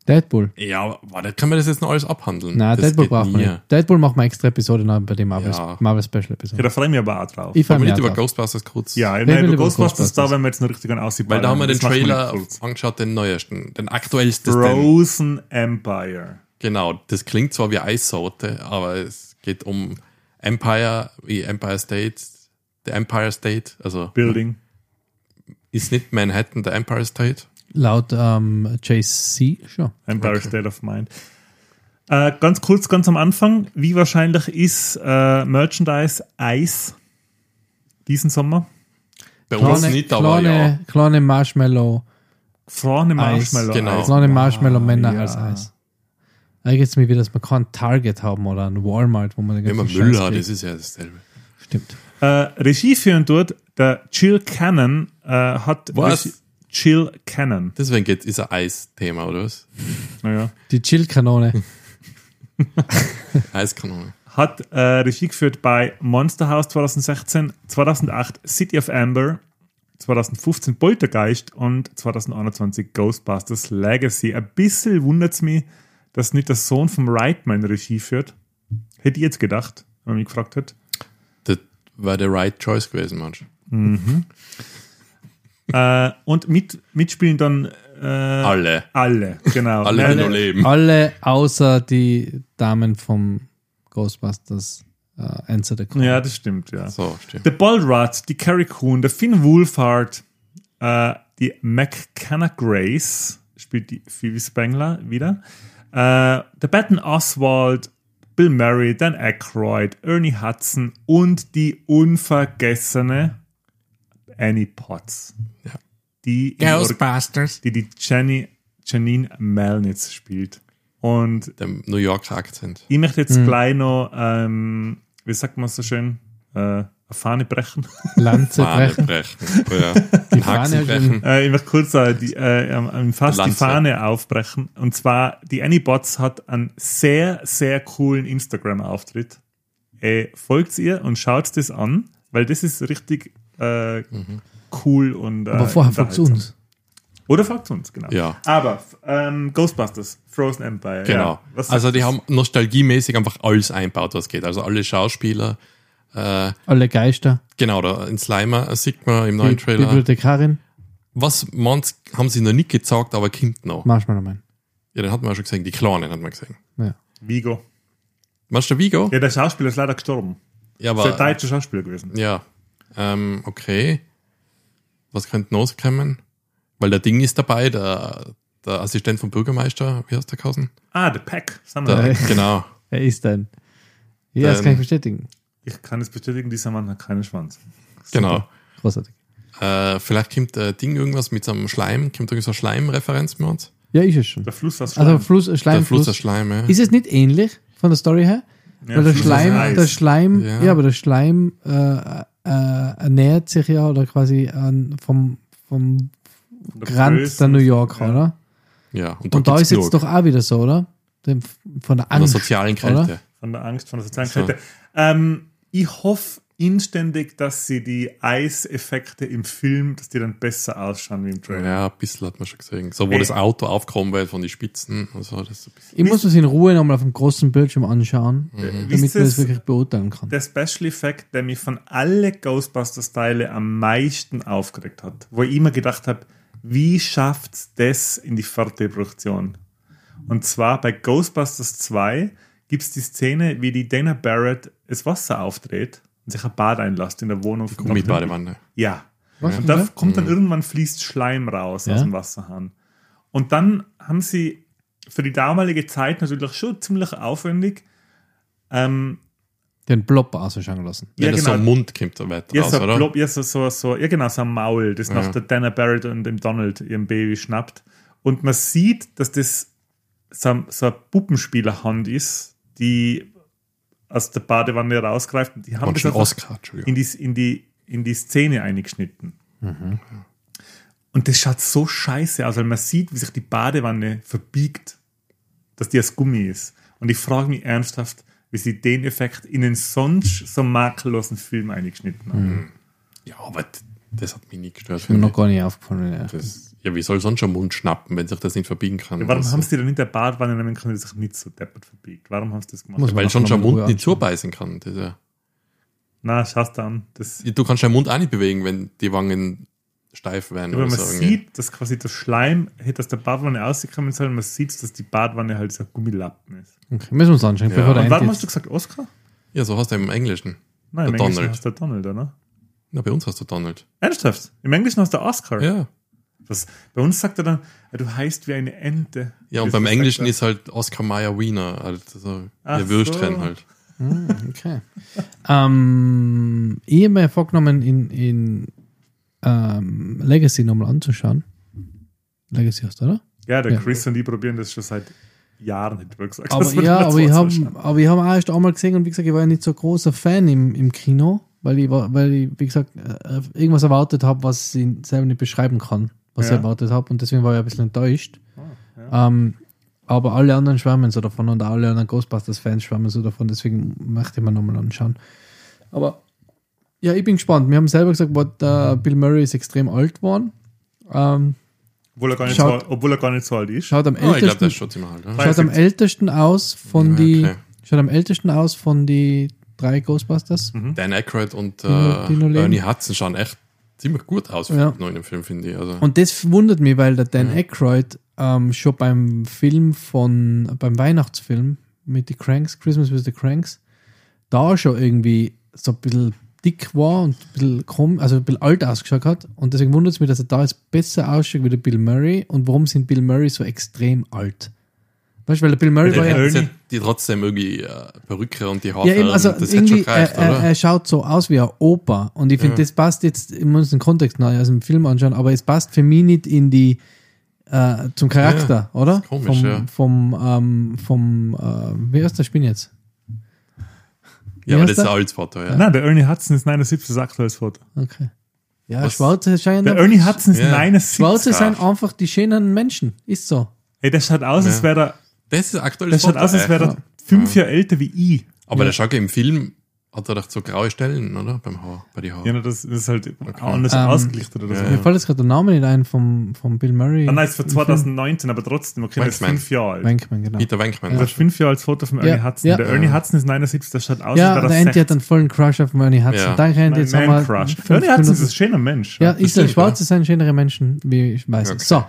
Deadpool. Ja, warte, kann man das jetzt noch alles abhandeln? Nein, das Deadpool man nie. nicht. Deadpool machen wir extra Episode nach bei dem Marvel, Ja. Marvel Special Ja, Episode. da freue ich mich aber auch drauf. Ich freue wir mich nicht über drauf. Ghostbusters kurz? ja, nein, über Ghostbusters, Ghostbusters? da werden wir jetzt noch richtig ausziehen. Weil da haben wir den Trailer angeschaut, den neuesten, den aktuellsten. Frozen Empire. Genau, das klingt zwar wie Eissorte, aber es geht um Empire, wie Empire State, der Empire State, also Building. ist nicht Manhattan der Empire State. Laut ähm, JC schon. Empire Okay. State of Mind. Äh, ganz kurz, ganz am Anfang. Wie wahrscheinlich ist äh, Merchandise Eis diesen Sommer? Bei uns nicht, aber ja. kleine, kleine Marshmallow, Eis. Marshmallow. Genau. Kleine Marshmallow-Männer ja. als Eis. Eigentlich jetzt mir wieder, dass wir kein Target haben oder ein Walmart, wo man den Wenn man ganzen Müll Scheiß hat, kriegt. das ist ja dasselbe. Stimmt. Äh, Regie führen dort der Jill Cannon äh, hat Was? Jill Cannon. Deswegen geht, ist ein Eis-Thema, oder was? Naja. Die Chill-Kanone. Eiskanone. hat äh, Regie geführt bei Monster House 2016, 2008 City of Amber, 2015 Poltergeist und 2021 Ghostbusters Legacy. Ein bisschen wundert es mich, dass nicht der Sohn vom Reitman Regie führt. Hätte ich jetzt gedacht, wenn man mich gefragt hat. Das war der right choice gewesen, manch. Äh, und mit, mitspielen dann äh, Alle. alle, genau. Alle, die noch leben. Alle außer die Damen vom Ghostbusters Answer the Call. Ja, das stimmt, ja. So, stimmt. Der Ballrat, die Carrie Coon, der Finn Wolfhard, äh, die McKenna Grace spielt die Phoebe Spengler wieder, äh, der Baton Oswald, Bill Murray, Dan Aykroyd, Ernie Hudson und die unvergessene Annie Potts. Ja. Die, Ghostbusters. die die Jenny, Janine Melnitz spielt. Und Der New Yorker Akzent. ich möchte jetzt gleich noch, ähm, wie sagt man so schön, äh, eine Fahne brechen. Lanze Fahne brechen. brechen. Oh ja. Ein Fahne brechen. Äh, ich möchte kurz äh, die, äh, fast die Lanze. Fahne aufbrechen. Und zwar, die Annie Bots hat einen sehr, sehr coolen Instagram-Auftritt. Äh, folgt ihr und schaut das an, weil das ist richtig äh, Mhm. cool und. Äh, Aber vorher folgt unterhaltsam. uns. Oder folgt uns, genau. Ja. Aber ähm, Ghostbusters, Frozen Empire. Genau. Ja. Was also die haben nostalgiemäßig einfach alles einbaut, was geht. Also alle Schauspieler. Äh, Alle Geister. genau, da in Slimer sieht man im neuen Die Trailer. Bibliothekarin. Was man's, haben sie noch nicht gezeigt, aber kommt noch. Marshmallow-Man. Ja, den hat man auch schon gesehen. Die Kleinen hat man gesehen. Ja. Vigo. Meinst du Vigo? Ja, der Schauspieler ist leider gestorben. Ja, Ist der aber. deutsche Schauspieler gewesen. Ja. Ähm, okay. Was könnte noch kommen? Weil der Ding ist dabei, der, der Assistent vom Bürgermeister, wie heißt der Kausen? Ah, der Pack. Der, wir. genau. Er ist ein. Ja, das kann ich bestätigen. Ich kann es bestätigen, dieser Mann hat keinen Schwanz. Genau. Großartig. Äh, vielleicht kommt der Ding irgendwas mit so einem Schleim, kommt irgendwie so eine Schleimreferenz mit uns? Ja, ist es schon. Der Fluss aus Also Fluss, äh, Der Schleim, Fluss Fluss. der Schleim, ja. Ist es nicht ähnlich von der Story her? Ja, Weil der Fluss Schleim, der Schleim, Ja. ja, aber der Schleim äh, äh, ernährt sich ja oder quasi an, vom, vom Von der Rand Größe der New Yorker, ja. oder? Ja, und, Und da ist jetzt genug. doch auch wieder so, oder? Dem, von der Von der Angst. sozialen oder? Kälte. Von der Angst, von der sozialen So. Kälte. Ähm, ich hoffe inständig, dass sie die Eiseffekte im Film, dass die dann besser ausschauen wie im Trailer. Ja, ein bisschen hat man schon gesehen. So, wo Ey. das Auto aufgekommen wird von den Spitzen. Also, das ist ein bisschen. Ich muss das in Ruhe nochmal auf dem großen Bildschirm anschauen, Mhm. damit Wisst man das wirklich beurteilen kann. der Special Effekt, der mich von alle Ghostbusters-Teile am meisten aufgeregt hat, wo ich immer gedacht habe, wie schafft das in die vierte Produktion? Und zwar bei Ghostbusters 2 gibt es die Szene, wie die Dana Barrett das Wasser aufdreht und sich ein Bad einlässt in der Wohnung. von Mit Dr. Badewanne. Ja. Was? Und da Ja. kommt dann irgendwann fließt Schleim raus Ja. aus dem Wasserhahn. Und dann haben sie für die damalige Zeit natürlich schon ziemlich aufwendig. Ähm, Den Blob ausschauen lassen. Wenn Ja, genau. so am Mund kommt, da weiter ja, raus, so, ein oder? Blob, ja, so, so, so, ja, genau, so ein Maul, das nach Ja. der Dana Barrett und dem Donald ihrem Baby schnappt. Und man sieht, dass das so, ein- so eine Puppenspielerhand ist, die aus der Badewanne rausgreift. Und die haben Und das Oscar, in die, in die, in die Szene eingeschnitten. Und das schaut so scheiße aus, weil man sieht, wie sich die Badewanne verbiegt, dass die aus Gummi ist. Und ich frage mich ernsthaft, wie sie den Effekt in einen sonst so makellosen Film eingeschnitten haben. Ja, aber das hat mich nie gestört. Ist mir noch gar nicht aufgefallen. Ja. Das, ja, wie soll sonst schon Mund schnappen, wenn sich das nicht verbiegen kann? Ja, warum Das- haben sie dann in der Badewanne nehmen können, die sich nicht so deppert verbiegt? Warum haben sie das gemacht? Muss Weil nachher schon Mund nicht zubeißen kann. Das ja, Na, schaust du an. Das, du kannst deinen Mund auch nicht bewegen, wenn die Wangen steif werden. aber oder man so irgendwie. sieht, dass quasi das Schleim hätte aus der Badewanne rausgekommen sollen. Man sieht, dass die Badewanne halt so ein Gummilappen ist. Okay, müssen wir uns anschauen, Ja. Und warum Ant hast du gesagt Oscar? Ja, so hast du im Englischen. Nein, im Der Englischen Donald. hast du Donald, oder? Na, bei uns hast du Donald. Ernsthaft? Im Englischen hast du Oscar. Ja. Was, bei uns sagt er dann, "Ah, du heißt wie eine Ente. Ja, und Das beim Englischen ist halt Oscar Mayer Wiener, halt so Ach der Würstchen so. halt. Hm, Okay. ähm, ich habe mir vorgenommen, in, in ähm, Legacy nochmal anzuschauen. Legacy hast du, oder? Ja, der Ja. Chris und ich probieren das schon seit Jahren, hätte ich gesagt. Aber Das ja, aber ich habe hab auch erst einmal gesehen und wie gesagt, ich war ja nicht so großer Fan im, im Kino, weil ich, war, weil ich, wie gesagt, äh, irgendwas erwartet habe, was ich selber nicht beschreiben kann, was Ja. ich erwartet habe und deswegen war ich ein bisschen enttäuscht. Ah, ja. Ähm, aber alle anderen schwärmen so davon und alle anderen Ghostbusters-Fans schwärmen so davon, deswegen möchte ich mir nochmal anschauen. Aber ja, ich bin gespannt. Wir haben selber gesagt, boah, der Bill Murray ist extrem alt geworden. Ähm, Obwohl er gar nicht, Schaut- so, obwohl er gar nicht so alt ist. schaut am Oh, ältesten, der ist alt. Ja? Schaut am 73. ältesten aus von Ja, die, okay. schaut am ältesten aus von die drei Ghostbusters. Dan Aykroyd und äh. Ernie Hudson schauen echt ziemlich gut aus für Ja. den neuen Film, finde ich. Also, Und das wundert mich, weil der Dan Aykroyd ähm, schon beim Film von, beim Weihnachtsfilm mit die Cranks, Christmas with the Cranks, da schon irgendwie so ein bisschen dick war und ein bisschen krumm, also ein bisschen alt ausgeschaut hat. Und deswegen wundert es mich, dass er da jetzt besser ausschaut wie der Bill Murray. Und warum sind Bill Murray so extrem alt? Weißt du, weil der Bill Murray der war ja. Hat ja die trotzdem irgendwie äh, Perücke und die Haare. Ja, eben, also das irgendwie, schon gereicht, er, er, oder? er schaut so aus wie ein Opa. Und ich finde, Ja. das passt jetzt, ich muss den Kontext neu aus dem Film anschauen, aber es passt für mich nicht in die, äh, zum Charakter, oder? ist komisch, vom, ja. vom, ähm, vom, äh, wie heißt der Spin jetzt? ja, aber wie das ist ein altes Foto, ja. Nein, der Ernie Hudson ist 79, das aktuelles Foto. Okay. Ja, Was? Schwarze scheinen, Der Ernie Hudson ist Ja. 79. Schwarze sind Ach. einfach die schönen Menschen. Ist so. Hey, der schaut aus, als Ja. wäre er, Das ist ein aktuelles der schaut Foto. aus, als wäre er fünf Jahre älter wie ich. aber Ja. der schaut ja im Film, hat er doch so graue Stellen, oder? Beim Haar, bei den Haaren. Ja, das ist halt anders Ähm, ausgelichtet oder so. ja. Mir fällt jetzt gerade der Name nicht ein vom, vom Bill Murray. Ah, nein, ist von 2019, aber trotzdem, okay, das ist Wankman. fünf Jahre alt. Wankman, genau. Peter Venkman. Das ist fünf Jahre als Foto von Ja, Ernie Hudson. ja. Der Ernie Hudson ist 79, der schaut aus, Ja, als der wäre er Andy hat 60. einen vollen Crush auf Ernie Hudson. Ja. Danke, Andy. Jetzt haben wir Man Crush. Ernie Hudson ist ein schöner Mensch. Ja, das ist er. Schwarze sind schönere Menschen, wie ich weiß. Okay. So.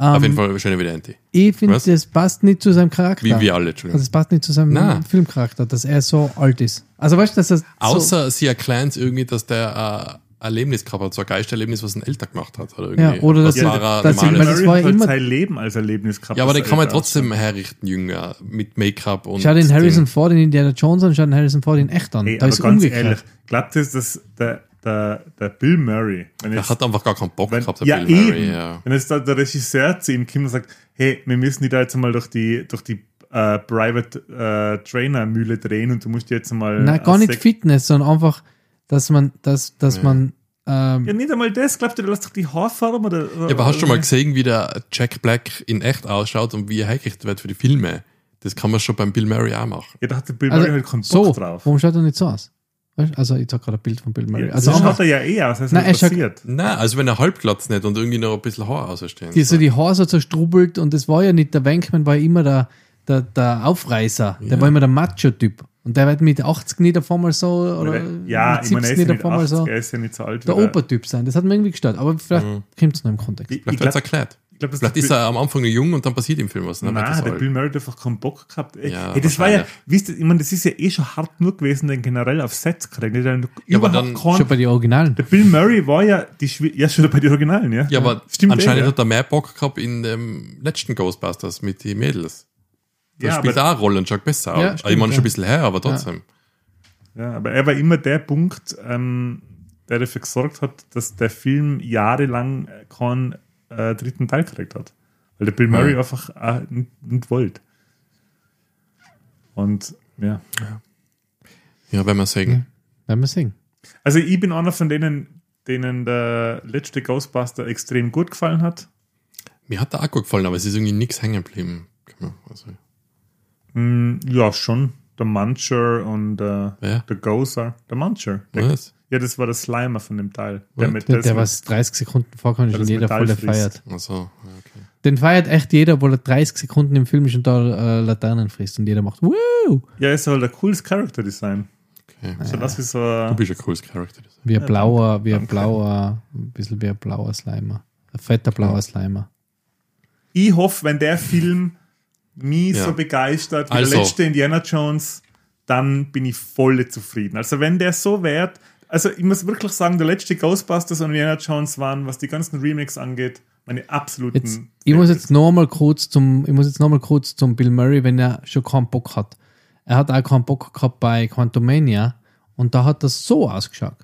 Auf Ähm, jeden Fall schön evident. ich finde, Was? das passt nicht zu seinem Charakter. Wie wir alle, Also Entschuldigung. es passt nicht zu seinem Nein. Filmcharakter, dass er so alt ist. Also weißt du, dass er so, Außer sie erklären es irgendwie, dass der äh, Erlebnis gehabt hat, so ein Geistererlebnis, was ein Älter gemacht hat. Oder, irgendwie. Ja, oder dass was sie- war er normales- das Murray war halt immer- sein Leben als Erlebnis gehabt. Ja, aber den kann man trotzdem herrichten, jünger, mit Make-up und. schau den Harrison. Ford in Indiana Jones an, schau den Harrison Ford in echt an. Hey, da aber ist ganz umgekehrt. ehrlich, glaubt ihr, dass der, der, der Bill Murray, wenn Der jetzt, hat einfach gar keinen Bock wenn, gehabt, der ja, Bill Murray. eben, Ja. wenn jetzt da der Regisseur zu ihm kommt und sagt, hey, wir müssen die da jetzt mal durch die, durch die äh, Private äh, Trainer Mühle drehen und du musst die jetzt mal. Nein, gar nicht Sek- Fitness, sondern einfach, dass man, dass, dass Ja. man, ähm, Ja, nicht einmal das, glaubt ihr, du lässt doch die Haarfarbe oder. ja, aber hast du schon mal gesehen, wie der Jack Black in echt ausschaut und wie er hergerichtet wird für die Filme? Das kann man schon beim Bill Murray auch machen. Ja, da hat der Bill also, Murray halt keinen Bock so, drauf. warum schaut er nicht so aus? Also ich zeig gerade ein Bild von Bill Murray. Ja, also so schaut er ja eh aus, als Nein, Nein, er schaut- passiert. Nein, also wenn er halbglatz nicht und irgendwie noch ein bisschen Haar ausstehen. die, so die Haare so zerstrubbelt und das war ja nicht der Wankman, war ja immer der, der, der Aufreißer. Der Ja. war immer der Macho-Typ. Und der wird mit 80 nicht auf einmal so, oder ja, mit ich meine, er ist ja nicht nicht auf einmal 80, so er ist ja nicht so alt der Opertyp sein. Das hat mir irgendwie gestört. Aber vielleicht Mhm. kommt es noch im Kontext. Ich, ich Vielleicht wird es erklärt. Glaub, dass Vielleicht der ist Bill- er am Anfang noch jung und dann passiert im Film was. Er Nein, der. Bill Murray hat einfach keinen Bock gehabt. Ey, Ja, hey, das war ja, wisst ihr, ich meine, das ist ja eh schon hart genug gewesen, den generell auf Sets kriegen. Der hat Ja, aber dann keinen- Schon bei den Originalen. der Bill Murray war ja die Schwi ja schon bei den Originalen, ja. Ja, aber Stimmt anscheinend eh, hat er mehr Bock gehabt in dem letzten Ghostbusters mit den Mädels. Da Ja, spielt aber- er auch Rollen, schaut besser aus. Ja, stimmt, ich meine ja. schon ein bisschen her, aber trotzdem. ja, aber er war immer der Punkt, ähm, der dafür gesorgt hat, dass der Film jahrelang keinen äh, dritten Teil gekriegt hat. Weil der Bill Murray Ja. einfach auch nicht, nicht wollte. Und ja. Ja, wenn man sagen. Werden wir sehen. Also ich bin einer von denen, denen der letzte Ghostbuster extrem gut gefallen hat. Mir hat der auch gut gefallen, aber es ist irgendwie nichts hängen geblieben. Also, Mm, ja, schon. Der Muncher und äh, der Gozer. Der Muncher. Der, was? Ja, das war der Slimer von dem Teil. Der Was? mit Der, das der was 30 Sekunden vorkommt, ist das und jeder voll feiert. Also, ja, okay. Den feiert echt jeder, obwohl er 30 Sekunden im Film ist und da äh, Laternen frisst und jeder macht Woo! Ja, ist halt ein cooles Character Design. okay. Schaut aus wie so Du ein, bist ein cooles Charakter. Wie ein blauer, wie ein blauer, ein bisschen wie ein blauer Slimer. Ein fetter blauer Slimer. Ich hoffe, wenn der Film mich Ja. so begeistert wie Also. der letzte Indiana Jones, dann bin ich voll zufrieden. Also wenn der so wert, also ich muss wirklich sagen, der letzte Ghostbusters und Indiana Jones waren, was die ganzen Remakes angeht, meine absoluten. Jetzt, ich muss jetzt noch mal kurz zum, ich muss jetzt noch mal kurz zum Bill Murray, wenn er schon keinen Bock hat. Er hat auch keinen Bock gehabt bei Quantumania und da hat das so ausgeschaut.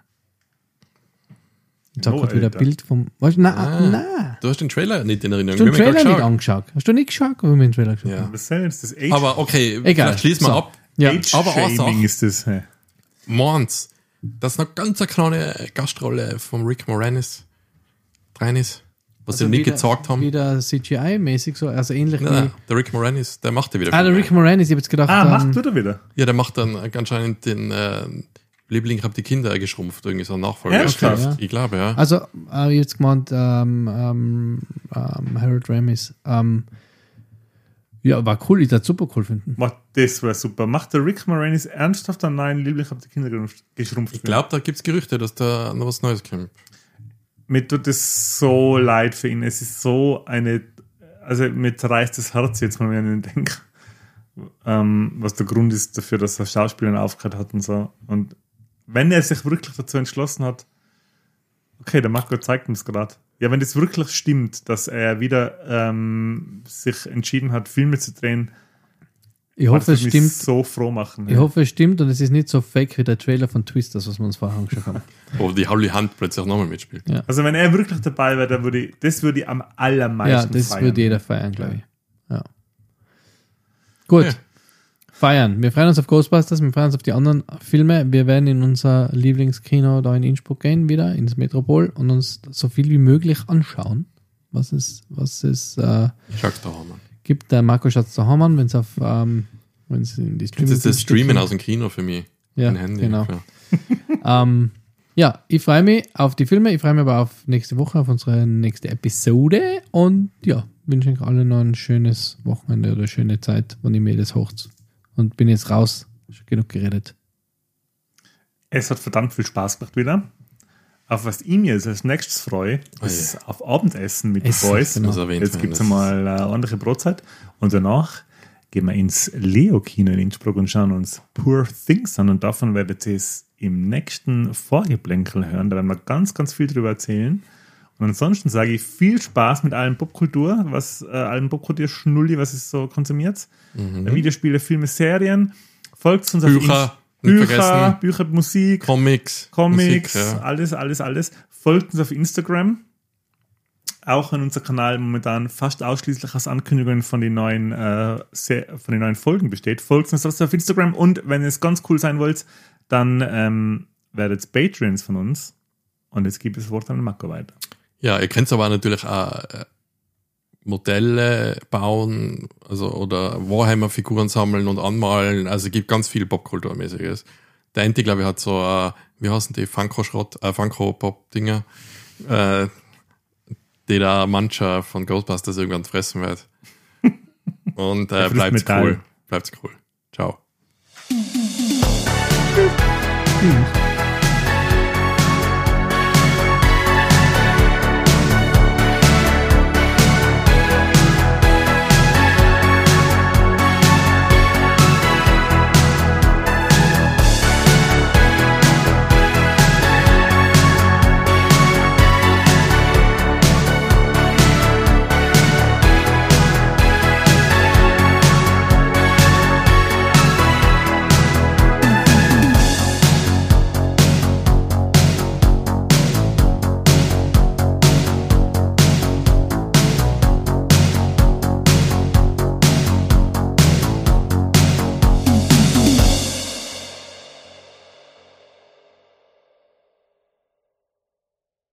Ich sag No, gerade wieder ein. Bild vom, weißt du, nein, Ah. nein. Du hast den Trailer nicht in Erinnerung. Hast du den Trailer nicht geschaut. angeschaut? Hast du nicht geschaut, wie wir den Trailer geschaut Ja. haben? Was ist jetzt das Age, Aber okay, Egal. vielleicht schließen wir So. ab. Ja. Age aber Shaming ist das. Hey. Mons, dass noch ganz eine kleine Gastrolle von Rick Moranis rein ist. Was sie nicht gezeigt haben. Wieder CGI-mäßig so, also ähnlich Nein, wie. nein, der Rick Moranis, der macht ja wieder Ah, der. Rick Moranis, ich habe jetzt gedacht, Ah, ähm, macht wieder wieder. Ja, der macht dann anscheinend den äh, Liebling, hab die Kinder geschrumpft, irgendwie so ein Nachfolger. Ernsthaft? Okay, ja. Ich glaube, ja. Also, äh, jetzt gemeint, ähm, ähm, ähm, Harold Ramis. Ähm, ja, war cool, ich würde super cool finden. Das wäre super. Macht der Rick Moranis ernsthaft einen neuen Liebling, hab die Kinder geschrumpft-? Ich glaube, da gibt's Gerüchte, dass da noch was Neues kommt. Mir tut es so leid für ihn. Es ist so eine, also mir zerreißt das Herz jetzt mal, wenn ich denke, ähm, was der Grund ist dafür, dass er Schauspielern aufgehört hat und so. Und wenn er sich wirklich dazu entschlossen hat, okay, der Marco zeigt uns gerade. Ja, wenn das wirklich stimmt, dass er wieder ähm, sich entschieden hat, Filme zu drehen, Ich hoffe, es würde mich stimmt. so froh machen. Ich hoffe, es stimmt und es ist nicht so fake wie der Trailer von Twisters, was wir uns vorher angeschaut haben. Wo die Holly Hunt plötzlich nochmal mitspielt. Ja. Also wenn er wirklich dabei wäre, dann würde ich, das würde ich am Ja, allermeisten das feiern. wird jeder feiern, glaube ich. Ja. Gut. Feiern. Wir freuen uns auf Ghostbusters, wir freuen uns auf die anderen Filme. Wir werden in unser Lieblingskino da in Innsbruck gehen, wieder ins Metropol und uns so viel wie möglich anschauen, was es, was es äh, gibt. Der Marco schaut zu Hamann, wenn es auf ähm, wenn es in die Das Streaming ist das Streamen aus dem Kino für mich. Ja, Handy. genau. Ja. Ähm, ja, ich freue mich auf die Filme, ich freue mich aber auf nächste Woche, auf unsere nächste Episode und ja, wünsche euch alle noch ein schönes Wochenende oder schöne Zeit, wann ihr mir das hocht. Und bin jetzt raus, schon genug geredet. Es hat verdammt viel Spaß gemacht wieder. Auf was ich mir jetzt als nächstes freue, Oh ist auf Abendessen mit Essen, den Boys. genau. Jetzt gibt es einmal eine ordentliche Brotzeit. Und danach gehen wir ins Leo-Kino in Innsbruck und schauen uns Poor Things an. Und davon werdet ihr es im nächsten Vorgeplänkel hören. Da werden wir ganz, ganz viel drüber erzählen. Und ansonsten sage ich viel Spaß mit allen Popkultur, was äh, allen Popkultur-Schnulli, was es so konsumiert. Videospiele, Filme, Serien. Folgt uns auf Mhm. Bücher, nicht Bücher, vergessen. Bücher, Musik, Comics. Comics, Musik, ja. alles, alles, alles. Folgt uns auf Instagram. Auch in unser Kanal momentan fast ausschließlich aus Ankündigungen von den neuen, äh, von den neuen Folgen besteht. Folgt uns trotzdem auf Instagram und wenn ihr es ganz cool sein wollt, dann ähm, werdet Patreons von uns. Und jetzt gibt es das Wort an den Marco weiter. Ja, ihr könnt aber natürlich auch äh, Modelle bauen, also oder Warhammer-Figuren sammeln und anmalen. Also es gibt ganz viel Popkulturmäßiges. Der Anti, glaube ich, hat so, äh, wie heißen die, Funko-Schrott, äh, Funko-Pop-Dinger, äh, die da mancher von Ghostbusters irgendwann fressen wird. Und äh, bleibt's cool. Bleibt's cool. Ciao. Tschüss.